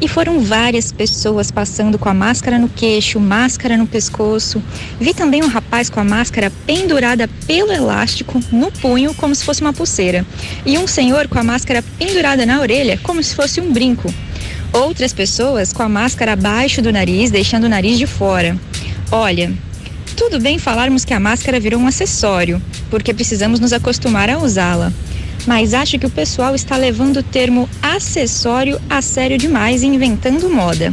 E foram várias pessoas passando com a máscara no queixo, máscara no pescoço. Vi também um rapaz com a máscara pendurada pelo elástico no punho, como se fosse uma pulseira. E um senhor com a máscara pendurada na orelha, como se fosse um brinco. Outras pessoas com a máscara abaixo do nariz, deixando o nariz de fora. Olha, tudo bem falarmos que a máscara virou um acessório, porque precisamos nos acostumar a usá-la. Mas acho que o pessoal está levando o termo acessório a sério demais e inventando moda.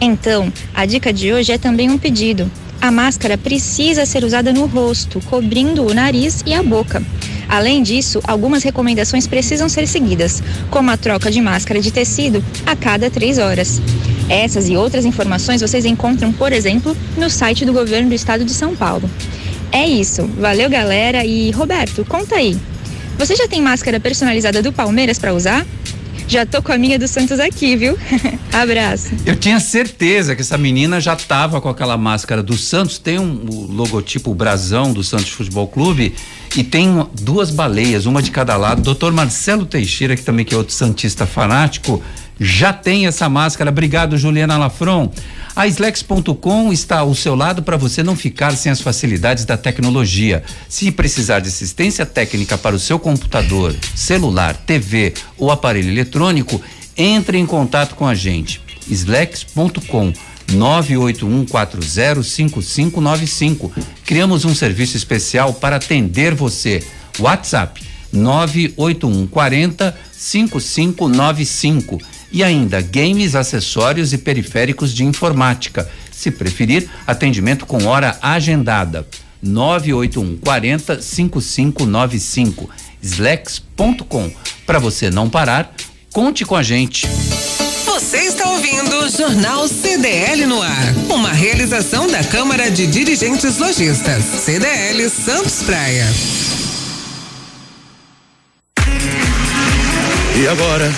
Então, a dica de hoje é também um pedido. A máscara precisa ser usada no rosto, cobrindo o nariz e a boca. Além disso, algumas recomendações precisam ser seguidas, como a troca de máscara de tecido a cada três horas. Essas e outras informações vocês encontram, por exemplo, no site do governo do estado de São Paulo. É isso. Valeu, galera. E Roberto, conta aí. Você já tem máscara personalizada do Palmeiras para usar? Já tô com a minha do Santos aqui, viu? Abraço. Eu tinha certeza que essa menina já tava com aquela máscara do Santos. Tem um o logotipo brasão do Santos Futebol Clube e tem duas baleias, uma de cada lado. Doutor Marcelo Teixeira, que também que é outro santista fanático, já tem essa máscara. Obrigado, Juliana Lafron. A Slex.com está ao seu lado para você não ficar sem as facilidades da tecnologia. Se precisar de assistência técnica para o seu computador, celular, TV ou aparelho eletrônico, entre em contato com a gente. Slex.com 981405595. Criamos um serviço especial para atender você. WhatsApp 98140 5595 e ainda games, acessórios e periféricos de informática. Se preferir, atendimento com hora agendada. 981 40 5595 slex.com. Para você não parar, conte com a gente. Você está ouvindo Jornal CDL no ar. Uma realização da Câmara de Dirigentes Lojistas. CDL Santos Praia. E agora,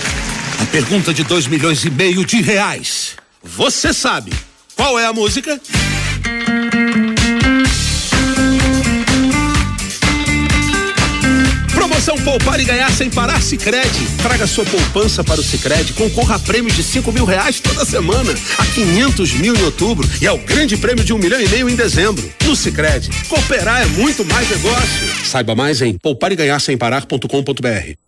pergunta de dois milhões e meio de reais. Você sabe qual é a música? Promoção Poupar e Ganhar Sem Parar Sicredi. Traga sua poupança para o Sicredi, concorra a prêmios de cinco mil reais toda semana, a 500 mil em outubro e ao grande prêmio de um milhão e meio em dezembro. No Sicredi, cooperar é muito mais negócio. Saiba mais em poupareganharsemparar.com.br.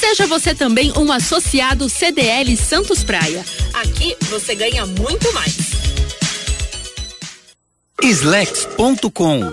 Seja você também um associado CDL Santos Praia. Aqui você ganha muito mais. Slex.com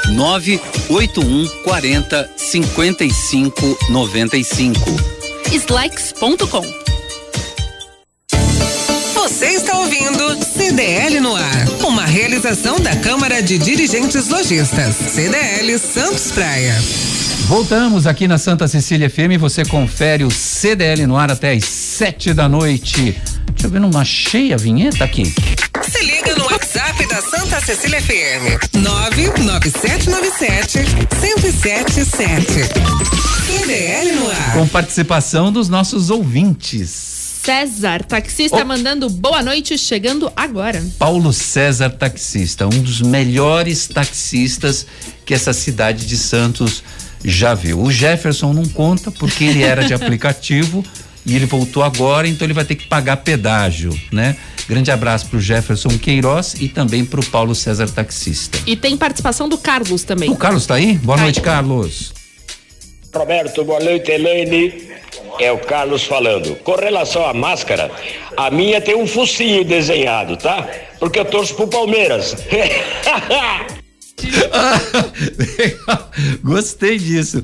981 40 55 95. Slex.com. Você está ouvindo CDL no ar. Uma realização da Câmara de Dirigentes Lojistas. CDL Santos Praia. Voltamos aqui na Santa Cecília FM. Você confere o CDL no ar até às sete da noite. Deixa eu ver, não achei a vinheta aqui. Se liga no WhatsApp da Santa Cecília FM. 99797 1077. CDL no ar. Com participação dos nossos ouvintes. César, taxista, Oh. mandando boa noite, chegando agora. Paulo César Taxista, um dos melhores taxistas que essa cidade de Santos já viu. O Jefferson não conta porque ele era de aplicativo e ele voltou agora, então ele vai ter que pagar pedágio, né? Grande abraço pro Jefferson Queiroz e também pro Paulo César Taxista. E tem participação do Carlos também. O Carlos tá aí? Boa Tá noite, aí. Carlos. Roberto, boa noite, Elaine. É o Carlos falando. Com relação à máscara, a minha tem um focinho desenhado, tá? Porque eu torço pro Palmeiras. Legal. Gostei disso.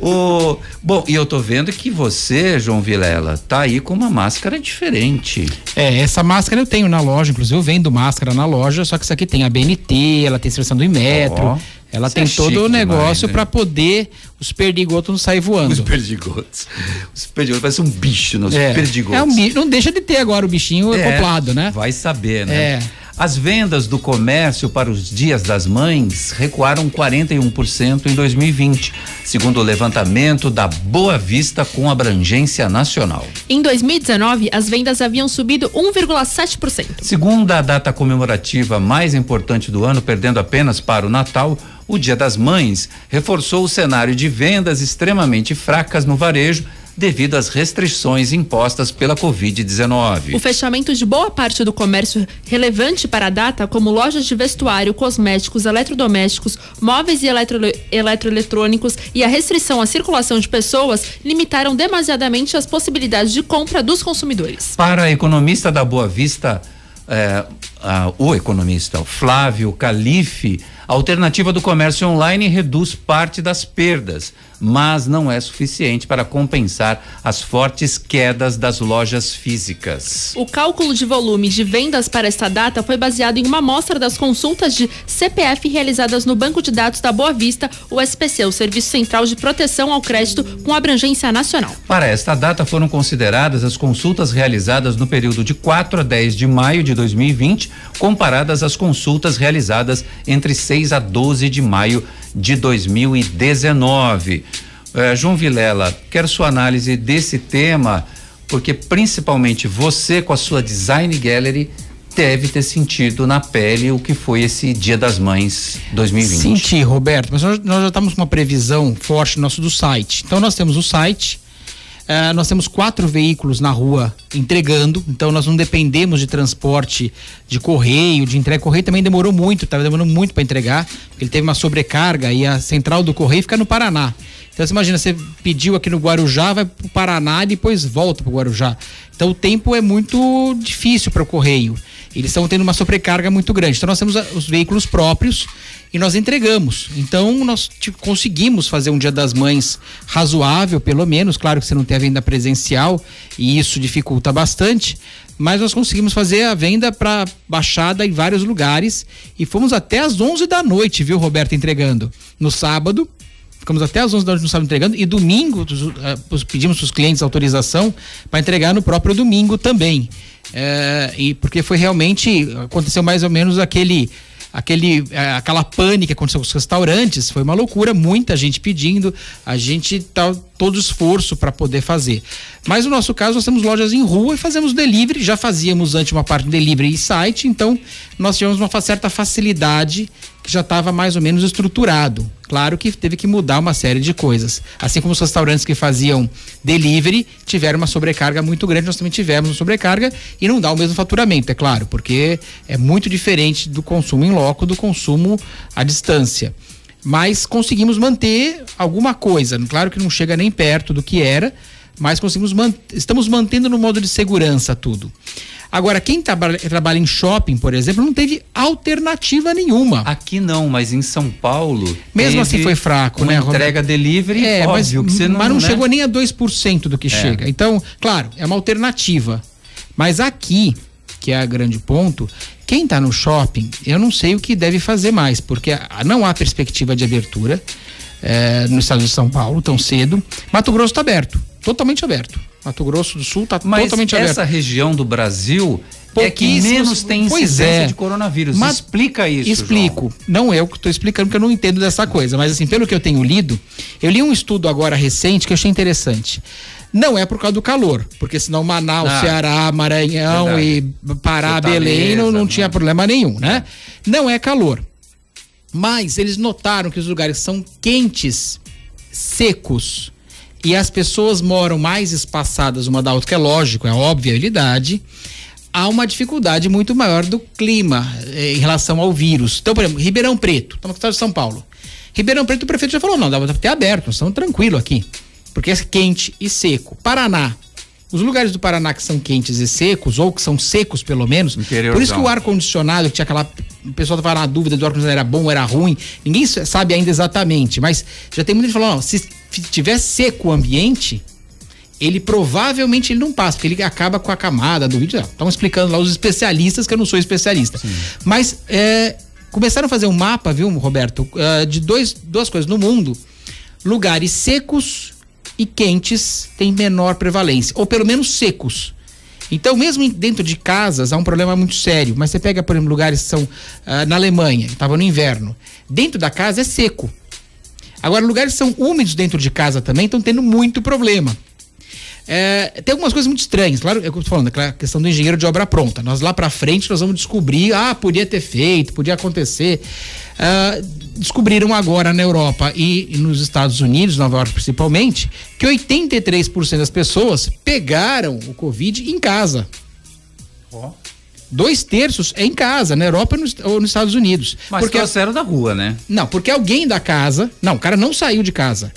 O, bom, e eu tô vendo que você, João Vilela, tá aí com uma máscara diferente. É, essa máscara eu tenho na loja, inclusive eu vendo máscara na loja, só que isso aqui tem a BNT, ela tem seleção do Inmetro, Ó, ela isso tem é todo o negócio né? para poder os perdigotos não sair voando. Os perdigotos. Os perdigotos parece um bicho nos é, perdigotos. é um bicho, não deixa de ter agora o bichinho É, acoplado, né? Vai saber, né? É. As vendas do comércio para os dias das mães recuaram 41% em 2020, segundo o levantamento da Boa Vista com abrangência nacional. Em 2019, as vendas haviam subido 1,7%. Segunda a data comemorativa mais importante do ano, perdendo apenas para o Natal, o Dia das Mães reforçou o cenário de vendas extremamente fracas no varejo devido às restrições impostas pela Covid-19. O fechamento de boa parte do comércio relevante para a data, como lojas de vestuário, cosméticos, eletrodomésticos, móveis e eletro eletroeletrônicos e a restrição à circulação de pessoas, limitaram demasiadamente as possibilidades de compra dos consumidores. Para a economista da Boa Vista, eh, ah, o economista Flávio Calife, a alternativa do comércio online reduz parte das perdas, mas não é suficiente para compensar as fortes quedas das lojas físicas. O cálculo de volume de vendas para esta data foi baseado em uma amostra das consultas de CPF realizadas no Banco de Dados da Boa Vista, o SPC, o Serviço Central de Proteção ao Crédito com abrangência nacional. Para esta data foram consideradas as consultas realizadas no período de 4 a 10 de maio de 2020, comparadas às consultas realizadas entre 6 a 12 de maio de 2019. Eh, João Vilela, quero sua análise desse tema, porque principalmente você com a sua Design Gallery deve ter sentido na pele o que foi esse Dia das Mães 2020. Senti, Roberto, mas nós, nós já estamos com uma previsão forte nosso do site. Então nós temos o site, eh, nós temos quatro veículos na rua entregando, então nós não dependemos de transporte de correio, de entrega. Correio também demorou muito, estava demorando muito para entregar, ele teve uma sobrecarga e a central do correio fica no Paraná. Então você imagina, você pediu aqui no Guarujá, vai pro Paraná e depois volta pro Guarujá. Então o tempo é muito difícil para o correio. Eles estão tendo uma sobrecarga muito grande. Então nós temos a- os veículos próprios e nós entregamos. Então nós conseguimos fazer um Dia das Mães razoável, pelo menos. Claro que você não tem a venda presencial e isso dificulta bastante. Mas nós conseguimos fazer a venda para Baixada em vários lugares e fomos até às 11 da noite, viu, Roberto, entregando. No sábado, Ficamos até às 11 da noite no sábado entregando e domingo os- pedimos para os clientes autorização para entregar no próprio domingo também. Eh, e porque foi realmente aconteceu mais ou menos aquele aquele eh, aquela pane que aconteceu com os restaurantes, foi uma loucura, muita gente pedindo, a gente tá todo esforço para poder fazer. Mas no nosso caso nós temos lojas em rua e fazemos delivery, já fazíamos antes uma parte de delivery e site, então nós tivemos uma certa facilidade que já estava mais ou menos estruturado. Claro que teve que mudar uma série de coisas. Assim como os restaurantes que faziam delivery tiveram uma sobrecarga muito grande, nós também tivemos uma sobrecarga e não dá o mesmo faturamento, é claro, porque é muito diferente do consumo em loco do consumo à distância. Mas conseguimos manter alguma coisa. Claro que não chega nem perto do que era, mas conseguimos man estamos mantendo no modo de segurança tudo. Agora, quem traba- trabalha em shopping, por exemplo, não teve alternativa nenhuma. Aqui não, mas em São Paulo. Mesmo assim foi fraco, né? Entrega delivery, É, mas, óbvio que você não. mas não né? chegou nem a 2% do que chega. Então, claro, é uma alternativa. Mas aqui, que é o grande ponto, quem está no shopping, eu não sei o que deve fazer mais, porque não há perspectiva de abertura. é, no estado de São Paulo tão cedo. Mato Grosso está aberto, totalmente aberto. Mato Grosso do Sul está totalmente aberto. essa região do Brasil é que menos tem incidência é. de coronavírus. Mas Explica isso. Explico. João. Não eu que estou explicando, porque eu não entendo dessa coisa. Mas assim, pelo que eu tenho lido, eu li um estudo agora recente que eu achei interessante. Não é por causa do calor, porque senão Manaus, ah, Ceará, Maranhão verdade. e Pará, Belém não, não tinha problema nenhum, né? Não é calor. Mas eles notaram que os lugares são quentes, secos, e as pessoas moram mais espaçadas uma da outra, que é lógico, é óbvia a realidade há uma dificuldade muito maior do clima eh, em relação ao vírus. Então, por exemplo, Ribeirão Preto, estamos no estado de São Paulo. Ribeirão Preto, o prefeito já falou: não, dá para ter aberto, nós estamos tranquilo aqui, porque é quente e seco. Paraná. Os lugares do Paraná que são quentes e secos, ou que são secos pelo menos, Interiorzão. por isso que o ar-condicionado, que tinha aquela. O pessoal estava na dúvida do ar-condicionado era bom ou era ruim, ninguém sabe ainda exatamente, mas já tem muita gente falando: se tiver seco o ambiente, ele provavelmente ele não passa, porque ele acaba com a camada do vídeo. Estão explicando lá os especialistas, que eu não sou especialista. Sim. Mas é, começaram a fazer um mapa, viu, Roberto, uh, de dois, duas coisas. No mundo, lugares secos e quentes têm menor prevalência, ou pelo menos secos. Então, mesmo dentro de casas, há um problema muito sério. Mas você pega, por exemplo, lugares que são uh, na Alemanha, estava no inverno. Dentro da casa é seco. Agora, lugares que são úmidos dentro de casa também estão tendo muito problema. É, tem algumas coisas muito estranhas. Claro, eu tô falando, aquela questão do engenheiro de obra pronta. Nós lá para frente nós vamos descobrir, ah, podia ter feito, podia acontecer. Uh, descobriram agora na Europa e, e, nos Estados Unidos, Nova York principalmente, que 83% das pessoas pegaram o Covid em casa. Oh. Dois terços é em casa, na Europa ou nos Estados Unidos. Mas porque trouxeram da rua, né? Não, porque alguém da casa. Não, o cara não saiu de casa.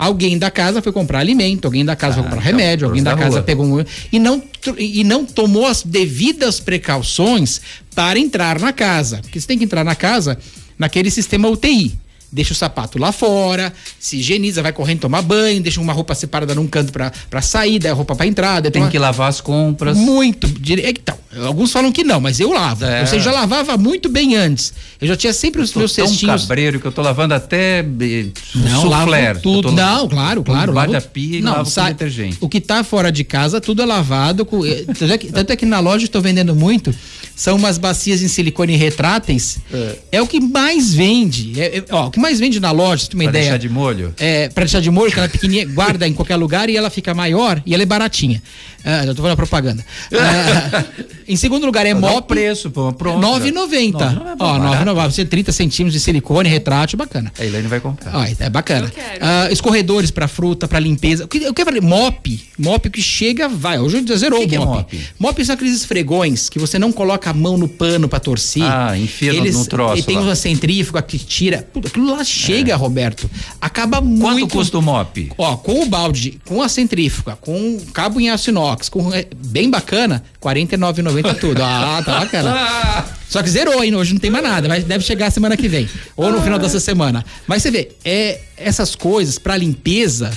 Alguém da casa foi comprar alimento, alguém da casa ah, foi comprar então, remédio, alguém da, da casa pegou um, e não e não tomou as devidas precauções para entrar na casa. Porque você tem que entrar na casa naquele sistema UTI deixa o sapato lá fora, se higieniza, vai correndo tomar banho, deixa uma roupa separada num canto para sair, daí a roupa para entrada. Tem que lavar as compras. Muito. Então, alguns falam que não, mas eu lavo. É. Você já lavava muito bem antes. Eu já tinha sempre os meus cestinhos. cabreiro que eu tô lavando até eh, não, soufflé. tudo. Não, claro, claro. Lavo da pia e não, lavo sai, com detergente. O que tá fora de casa, tudo é lavado. Com, eh, tanto, é que, tanto é que na loja estou vendendo muito são umas bacias em silicone retráteis. É, é o que mais vende. É, é, ó, o que mais vende na loja, se tu uma pra ideia. Pra deixar de molho? É, pra deixar de molho, que ela é pequenininha, guarda em qualquer lugar e ela fica maior e ela é baratinha. Ah, já tô falando propaganda. Ah, em segundo lugar é mop. preço, pô, pronto. 9,90. Ó, 9,90. Você 30 centímetros de silicone, retrátil, bacana. A Elaine vai comprar. Ó, é bacana. Ah, escorredores para fruta, para limpeza. O que eu quero falar? Mop. Mop que chega, vai. Hoje zerou o, que o mop. Que é mop. Mop são aqueles esfregões que você não coloca a mão no pano para torcer. Ah, enfia Eles, no, no troço. E tem lá. uma centrífuga que tira. Puta, aquilo lá chega, é. Roberto. Acaba muito. Quanto custa o mop? Ó, com o balde, com a centrífuga, com cabo em aço inox, com é, bem bacana, R$ 49,90 tudo. Ah, tá bacana. Só que zerou ainda, hoje não tem mais nada, mas deve chegar semana que vem. Ou no final dessa semana. Mas você vê, é, essas coisas para limpeza.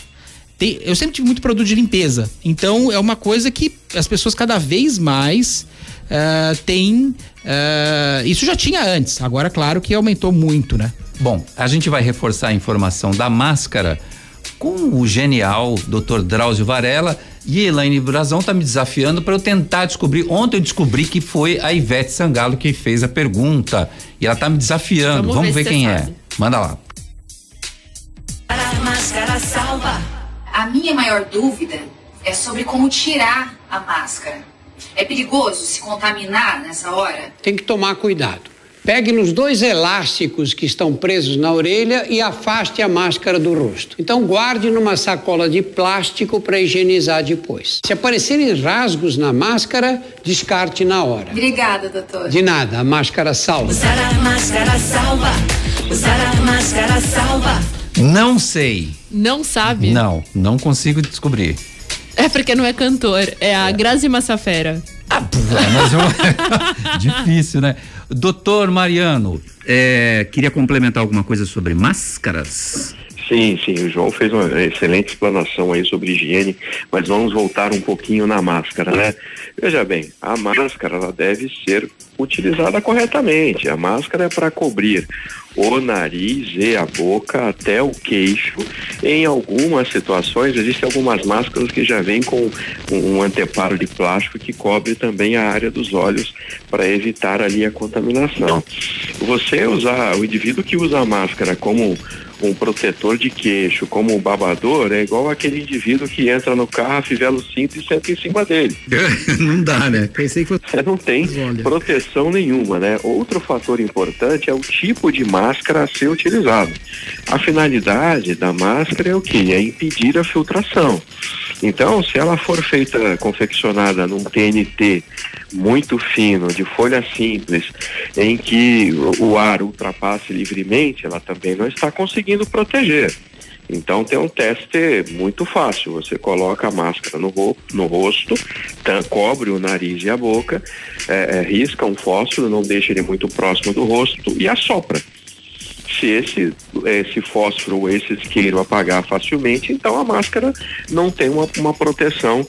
Tem, eu sempre tive muito produto de limpeza. Então é uma coisa que as pessoas cada vez mais uh, têm. Uh, isso já tinha antes, agora, claro que aumentou muito, né? Bom, a gente vai reforçar a informação da máscara com o genial Dr. Drauzio Varela e Elaine Brazão tá me desafiando para eu tentar descobrir. Ontem eu descobri que foi a Ivete Sangalo que fez a pergunta e ela tá me desafiando. Vamos, Vamos ver, ver quem é. sabe. é. Manda lá. A máscara salva. A minha maior dúvida é sobre como tirar a máscara. É perigoso se contaminar nessa hora? Tem que tomar cuidado. Pegue nos dois elásticos que estão presos na orelha e afaste a máscara do rosto. Então guarde numa sacola de plástico para higienizar depois. Se aparecerem rasgos na máscara, descarte na hora. Obrigada, doutor. De nada, a máscara salva. Usar a máscara salva. Usar a máscara salva. Não sei. Não sabe? Não, não consigo descobrir. É porque não é cantor, é a é. Grazi Massafera. Ah, mas eu... difícil, né? Doutor Mariano, é, queria complementar alguma coisa sobre máscaras? Sim, sim, o João fez uma excelente explanação aí sobre higiene, mas vamos voltar um pouquinho na máscara, né? Veja bem, a máscara ela deve ser utilizada corretamente. A máscara é para cobrir o nariz e a boca até o queixo. Em algumas situações, existem algumas máscaras que já vêm com um anteparo de plástico que cobre também a área dos olhos para evitar ali a contaminação. Você usar, o indivíduo que usa a máscara como um protetor de queixo, como um babador, é igual aquele indivíduo que entra no carro, fivela o cinto e senta em cima dele. Não dá, né? Pensei que você não tem proteção nenhuma, né? Outro fator importante é o tipo de máscara a ser utilizado. A finalidade da máscara é o que? É impedir a filtração. Então, se ela for feita, confeccionada num TNT muito fino, de folha simples, em que o ar ultrapasse livremente, ela também não está conseguindo proteger. Então tem um teste muito fácil. Você coloca a máscara no, ro no rosto, cobre o nariz e a boca, é, é, risca um fósforo, não deixa ele muito próximo do rosto e assopra. Se esse, esse fósforo ou esse isqueiro apagar facilmente, então a máscara não tem uma, uma proteção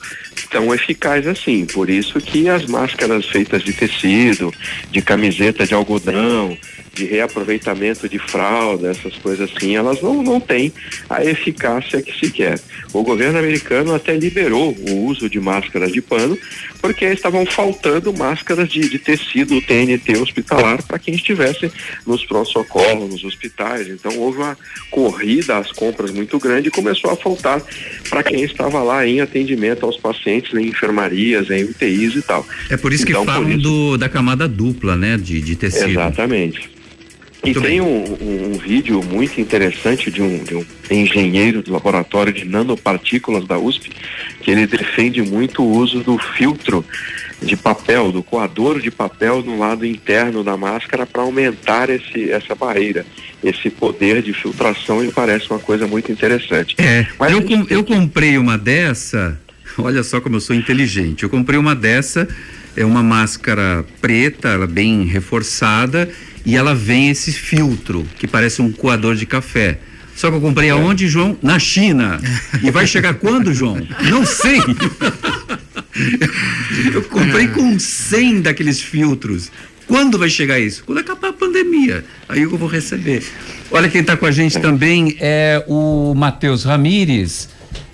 tão eficaz assim. Por isso que as máscaras feitas de tecido, de camiseta de algodão, de reaproveitamento de fralda, essas coisas assim, elas não, não têm a eficácia que se quer. O governo americano até liberou o uso de máscaras de pano, porque estavam faltando máscaras de, de tecido TNT hospitalar para quem estivesse nos pronto-socorros, nos hospitais. Então houve uma corrida às compras muito grande e começou a faltar para quem estava lá em atendimento aos pacientes, em enfermarias, em UTIs e tal. É por isso então, que falam isso... do, da camada dupla, né, de, de tecido. Exatamente. E tem um, um, um, vídeo muito interessante de um, de um, engenheiro do laboratório de nanopartículas da USP, que ele defende muito o uso do filtro de papel, do coador de papel no lado interno da máscara para aumentar esse, essa barreira, esse poder de filtração, e parece uma coisa muito interessante. É, Mas eu, eu comprei uma dessa, olha só como eu sou inteligente, eu comprei uma dessa, é uma máscara preta, bem reforçada, e ela vem esse filtro que parece um coador de café. Só que eu comprei aonde, João? Na China. E vai chegar quando, João? Não sei. Eu comprei com 100 daqueles filtros. Quando vai chegar isso? Quando acabar a pandemia. Aí eu vou receber. Olha quem está com a gente também é o Matheus Ramires,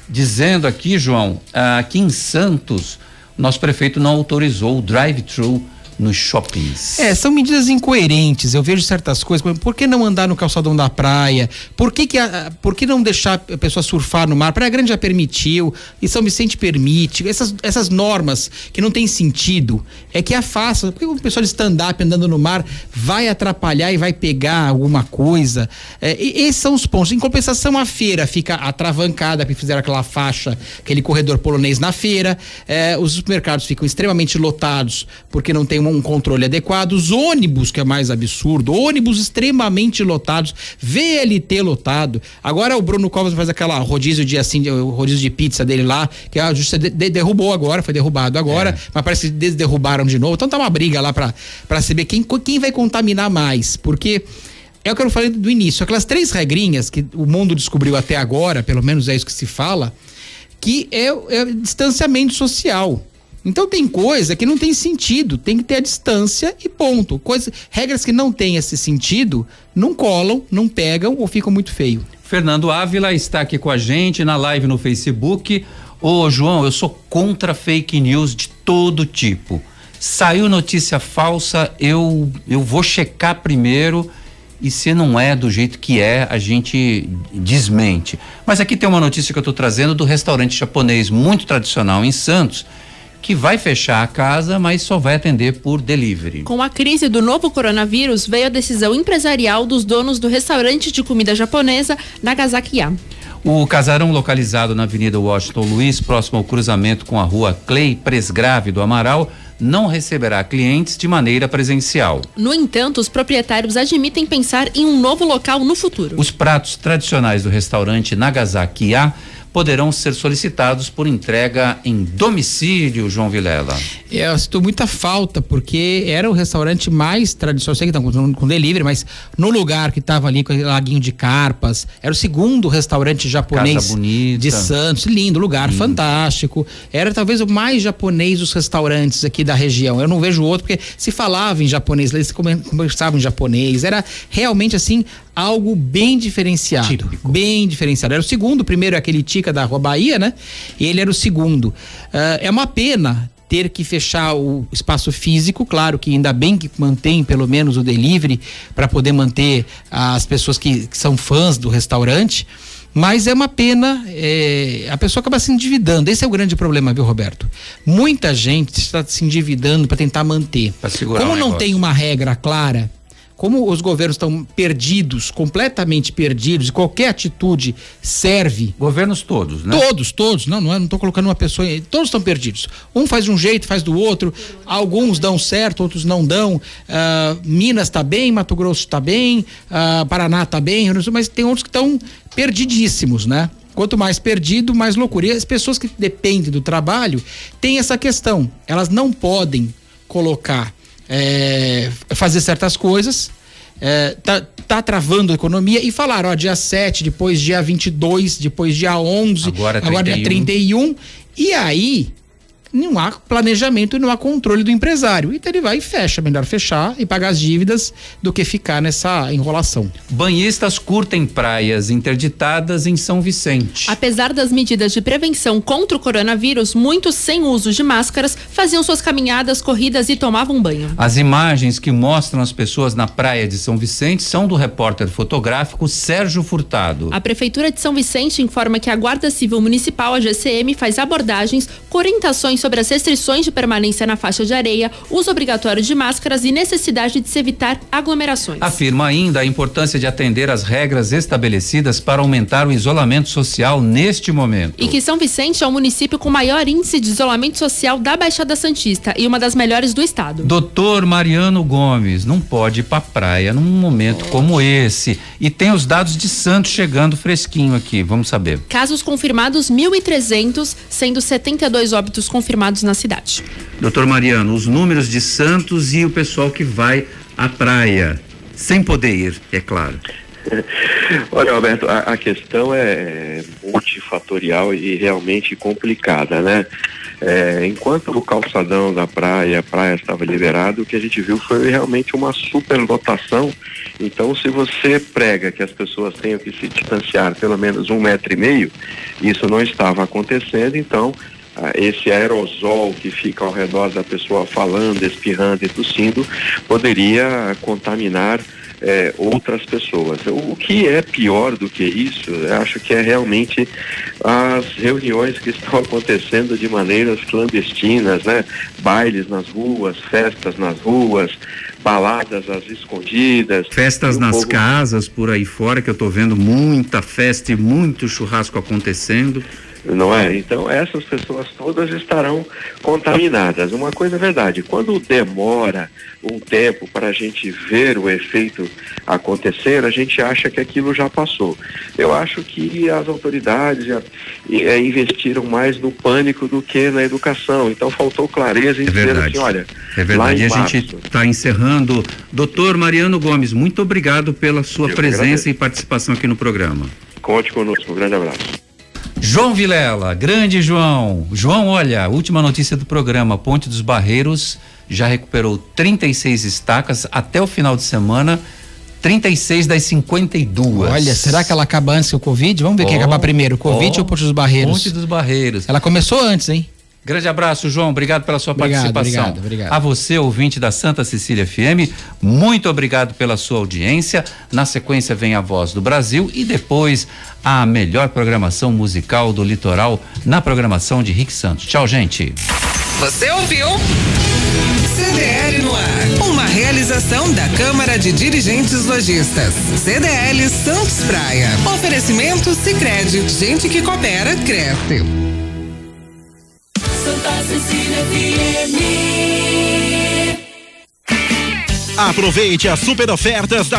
dizendo aqui, João, aqui em Santos, nosso prefeito não autorizou o drive-thru nos shoppings. É, são medidas incoerentes. Eu vejo certas coisas, por que não andar no calçadão da praia? Por que, que a, por que não deixar a pessoa surfar no mar? Praia Grande já permitiu, e São Vicente permite. Essas, essas normas que não tem sentido é que afasta. Porque o pessoal de stand-up andando no mar vai atrapalhar e vai pegar alguma coisa. É, e, esses são os pontos. Em compensação, a feira fica atravancada, porque fizeram aquela faixa, aquele corredor polonês na feira. É, os supermercados ficam extremamente lotados porque não tem uma um controle adequado, os ônibus, que é mais absurdo, ônibus extremamente lotados, VLT lotado. Agora o Bruno Covas faz aquela rodízio de assim, o rodízio de pizza dele lá, que a justiça de, de, derrubou agora, foi derrubado agora, é. mas parece que desderrubaram de novo. Então tá uma briga lá para saber quem, quem vai contaminar mais, porque é o que eu falei do início, aquelas três regrinhas que o mundo descobriu até agora, pelo menos é isso que se fala, que é, é distanciamento social. Então tem coisa que não tem sentido, tem que ter a distância e ponto. Coisa, regras que não têm esse sentido não colam, não pegam ou ficam muito feio. Fernando Ávila está aqui com a gente na live no Facebook. Ô João, eu sou contra fake news de todo tipo. Saiu notícia falsa, eu eu vou checar primeiro e se não é do jeito que é, a gente desmente. Mas aqui tem uma notícia que eu estou trazendo do restaurante japonês muito tradicional em Santos que vai fechar a casa, mas só vai atender por delivery. Com a crise do novo coronavírus, veio a decisão empresarial dos donos do restaurante de comida japonesa Nagasaki-ya. O casarão localizado na Avenida Washington Luiz, próximo ao cruzamento com a rua Clay Presgrave do Amaral, não receberá clientes de maneira presencial. No entanto, os proprietários admitem pensar em um novo local no futuro. Os pratos tradicionais do restaurante Nagasaki-ya poderão ser solicitados por entrega em domicílio, João Vilela. É, eu sinto muita falta, porque era o restaurante mais tradicional, sei que estão com, com delivery, mas no lugar que estava ali com aquele laguinho de carpas, era o segundo restaurante japonês de Santos, lindo lugar, lindo. fantástico. Era talvez o mais japonês dos restaurantes aqui da região. Eu não vejo outro, porque se falava em japonês, eles conversavam em japonês, era realmente assim algo bem diferenciado. Típico. Bem diferenciado. Era o segundo, o primeiro é aquele Tica da Rua Bahia, né? E ele era o segundo. Uh, é uma pena ter que fechar o espaço físico, claro que ainda bem que mantém pelo menos o delivery para poder manter as pessoas que, que, são fãs do restaurante. Mas é uma pena, é, a pessoa acaba se endividando. Esse é o grande problema, viu, Roberto? Muita gente está se endividando para tentar manter. Como não tem uma regra clara, como os governos estão perdidos, completamente perdidos, e qualquer atitude serve. Governos todos, né? Todos, todos. Não, não estou colocando uma pessoa. Todos estão perdidos. Um faz de um jeito, faz do outro. Alguns dão certo, outros não dão. Uh, Minas está bem, Mato Grosso está bem, uh, Paraná está bem, mas tem outros que estão perdidíssimos, né? Quanto mais perdido, mais loucura. E as pessoas que dependem do trabalho têm essa questão. Elas não podem colocar é, fazer certas coisas, é, tá, tá travando a economia e falaram, ó, dia 7, depois dia 22, depois dia 11, agora, agora dia 31. E aí, não há planejamento e não há controle do empresário. Então ele vai e fecha, melhor fechar e pagar as dívidas do que ficar nessa enrolação. Banhistas curtem praias interditadas em São Vicente. Apesar das medidas de prevenção contra o coronavírus, muitos sem uso de máscaras faziam suas caminhadas, corridas e tomavam banho. As imagens que mostram as pessoas na praia de São Vicente são do repórter fotográfico Sérgio Furtado. A prefeitura de São Vicente informa que a Guarda Civil Municipal, a GCM, faz abordagens com orientações sobre as restrições de permanência na faixa de areia, uso obrigatório de máscaras e necessidade de se evitar aglomerações. Afirma ainda a importância de atender às regras estabelecidas para aumentar o isolamento social neste momento. E que São Vicente é o município com maior índice de isolamento social da Baixada Santista e uma das melhores do estado. Doutor Mariano Gomes, não pode ir pra praia num momento como esse. E tem os dados de Santos chegando fresquinho aqui, vamos saber. Casos confirmados 1.300, sendo 72 óbitos confirmados confirmados na cidade. Doutor Mariano, os números de Santos e o pessoal que vai à praia, sem poder ir, é claro. Olha, Alberto, a, a, questão é multifatorial e realmente complicada, né? É, enquanto o calçadão da praia, a praia estava liberado, o que a gente viu foi realmente uma superlotação. Então, se você prega que as pessoas tenham que se distanciar pelo menos um metro e meio, isso não estava acontecendo, então esse aerosol que fica ao redor da pessoa falando, espirrando e tossindo, poderia contaminar é, outras pessoas. O que é pior do que isso, eu acho que é realmente as reuniões que estão acontecendo de maneiras clandestinas, né? Bailes nas ruas, festas nas ruas, baladas às escondidas. Festas nas povo... casas por aí fora, que eu estou vendo muita festa e muito churrasco acontecendo não é? Então essas pessoas todas estarão contaminadas. Uma coisa é verdade, quando demora um tempo para a gente ver o efeito acontecer, a gente acha que aquilo já passou. Eu acho que as autoridades já, é, investiram mais no pânico do que na educação. Então faltou clareza em é dizer assim, olha. É verdade. e a gente está encerrando. Doutor Mariano Gomes, muito obrigado pela sua Eu presença e participação aqui no programa. Conte conosco. Um grande abraço. João Vilela, grande João. João, olha, última notícia do programa: Ponte dos Barreiros já recuperou 36 estacas até o final de semana. 36 das 52. Olha, será que ela acaba antes que o Covid? Vamos ver oh, quem acabar primeiro, o Covid oh, ou o Ponte dos Barreiros? Ponte dos Barreiros. Ela começou antes, hein? Grande abraço, João. Obrigado pela sua obrigado, participação. Obrigado, obrigado. A você, ouvinte da Santa Cecília FM, muito obrigado pela sua audiência. Na sequência vem a Voz do Brasil e depois a melhor programação musical do litoral na programação de Rick Santos. Tchau, gente. Você ouviu? CDL no ar. Uma realização da Câmara de Dirigentes Lojistas. CDL Santos Praia. Oferecimento Sicredi. Gente que coopera, cresce. Santa Cecília FM. Aproveite as super ofertas da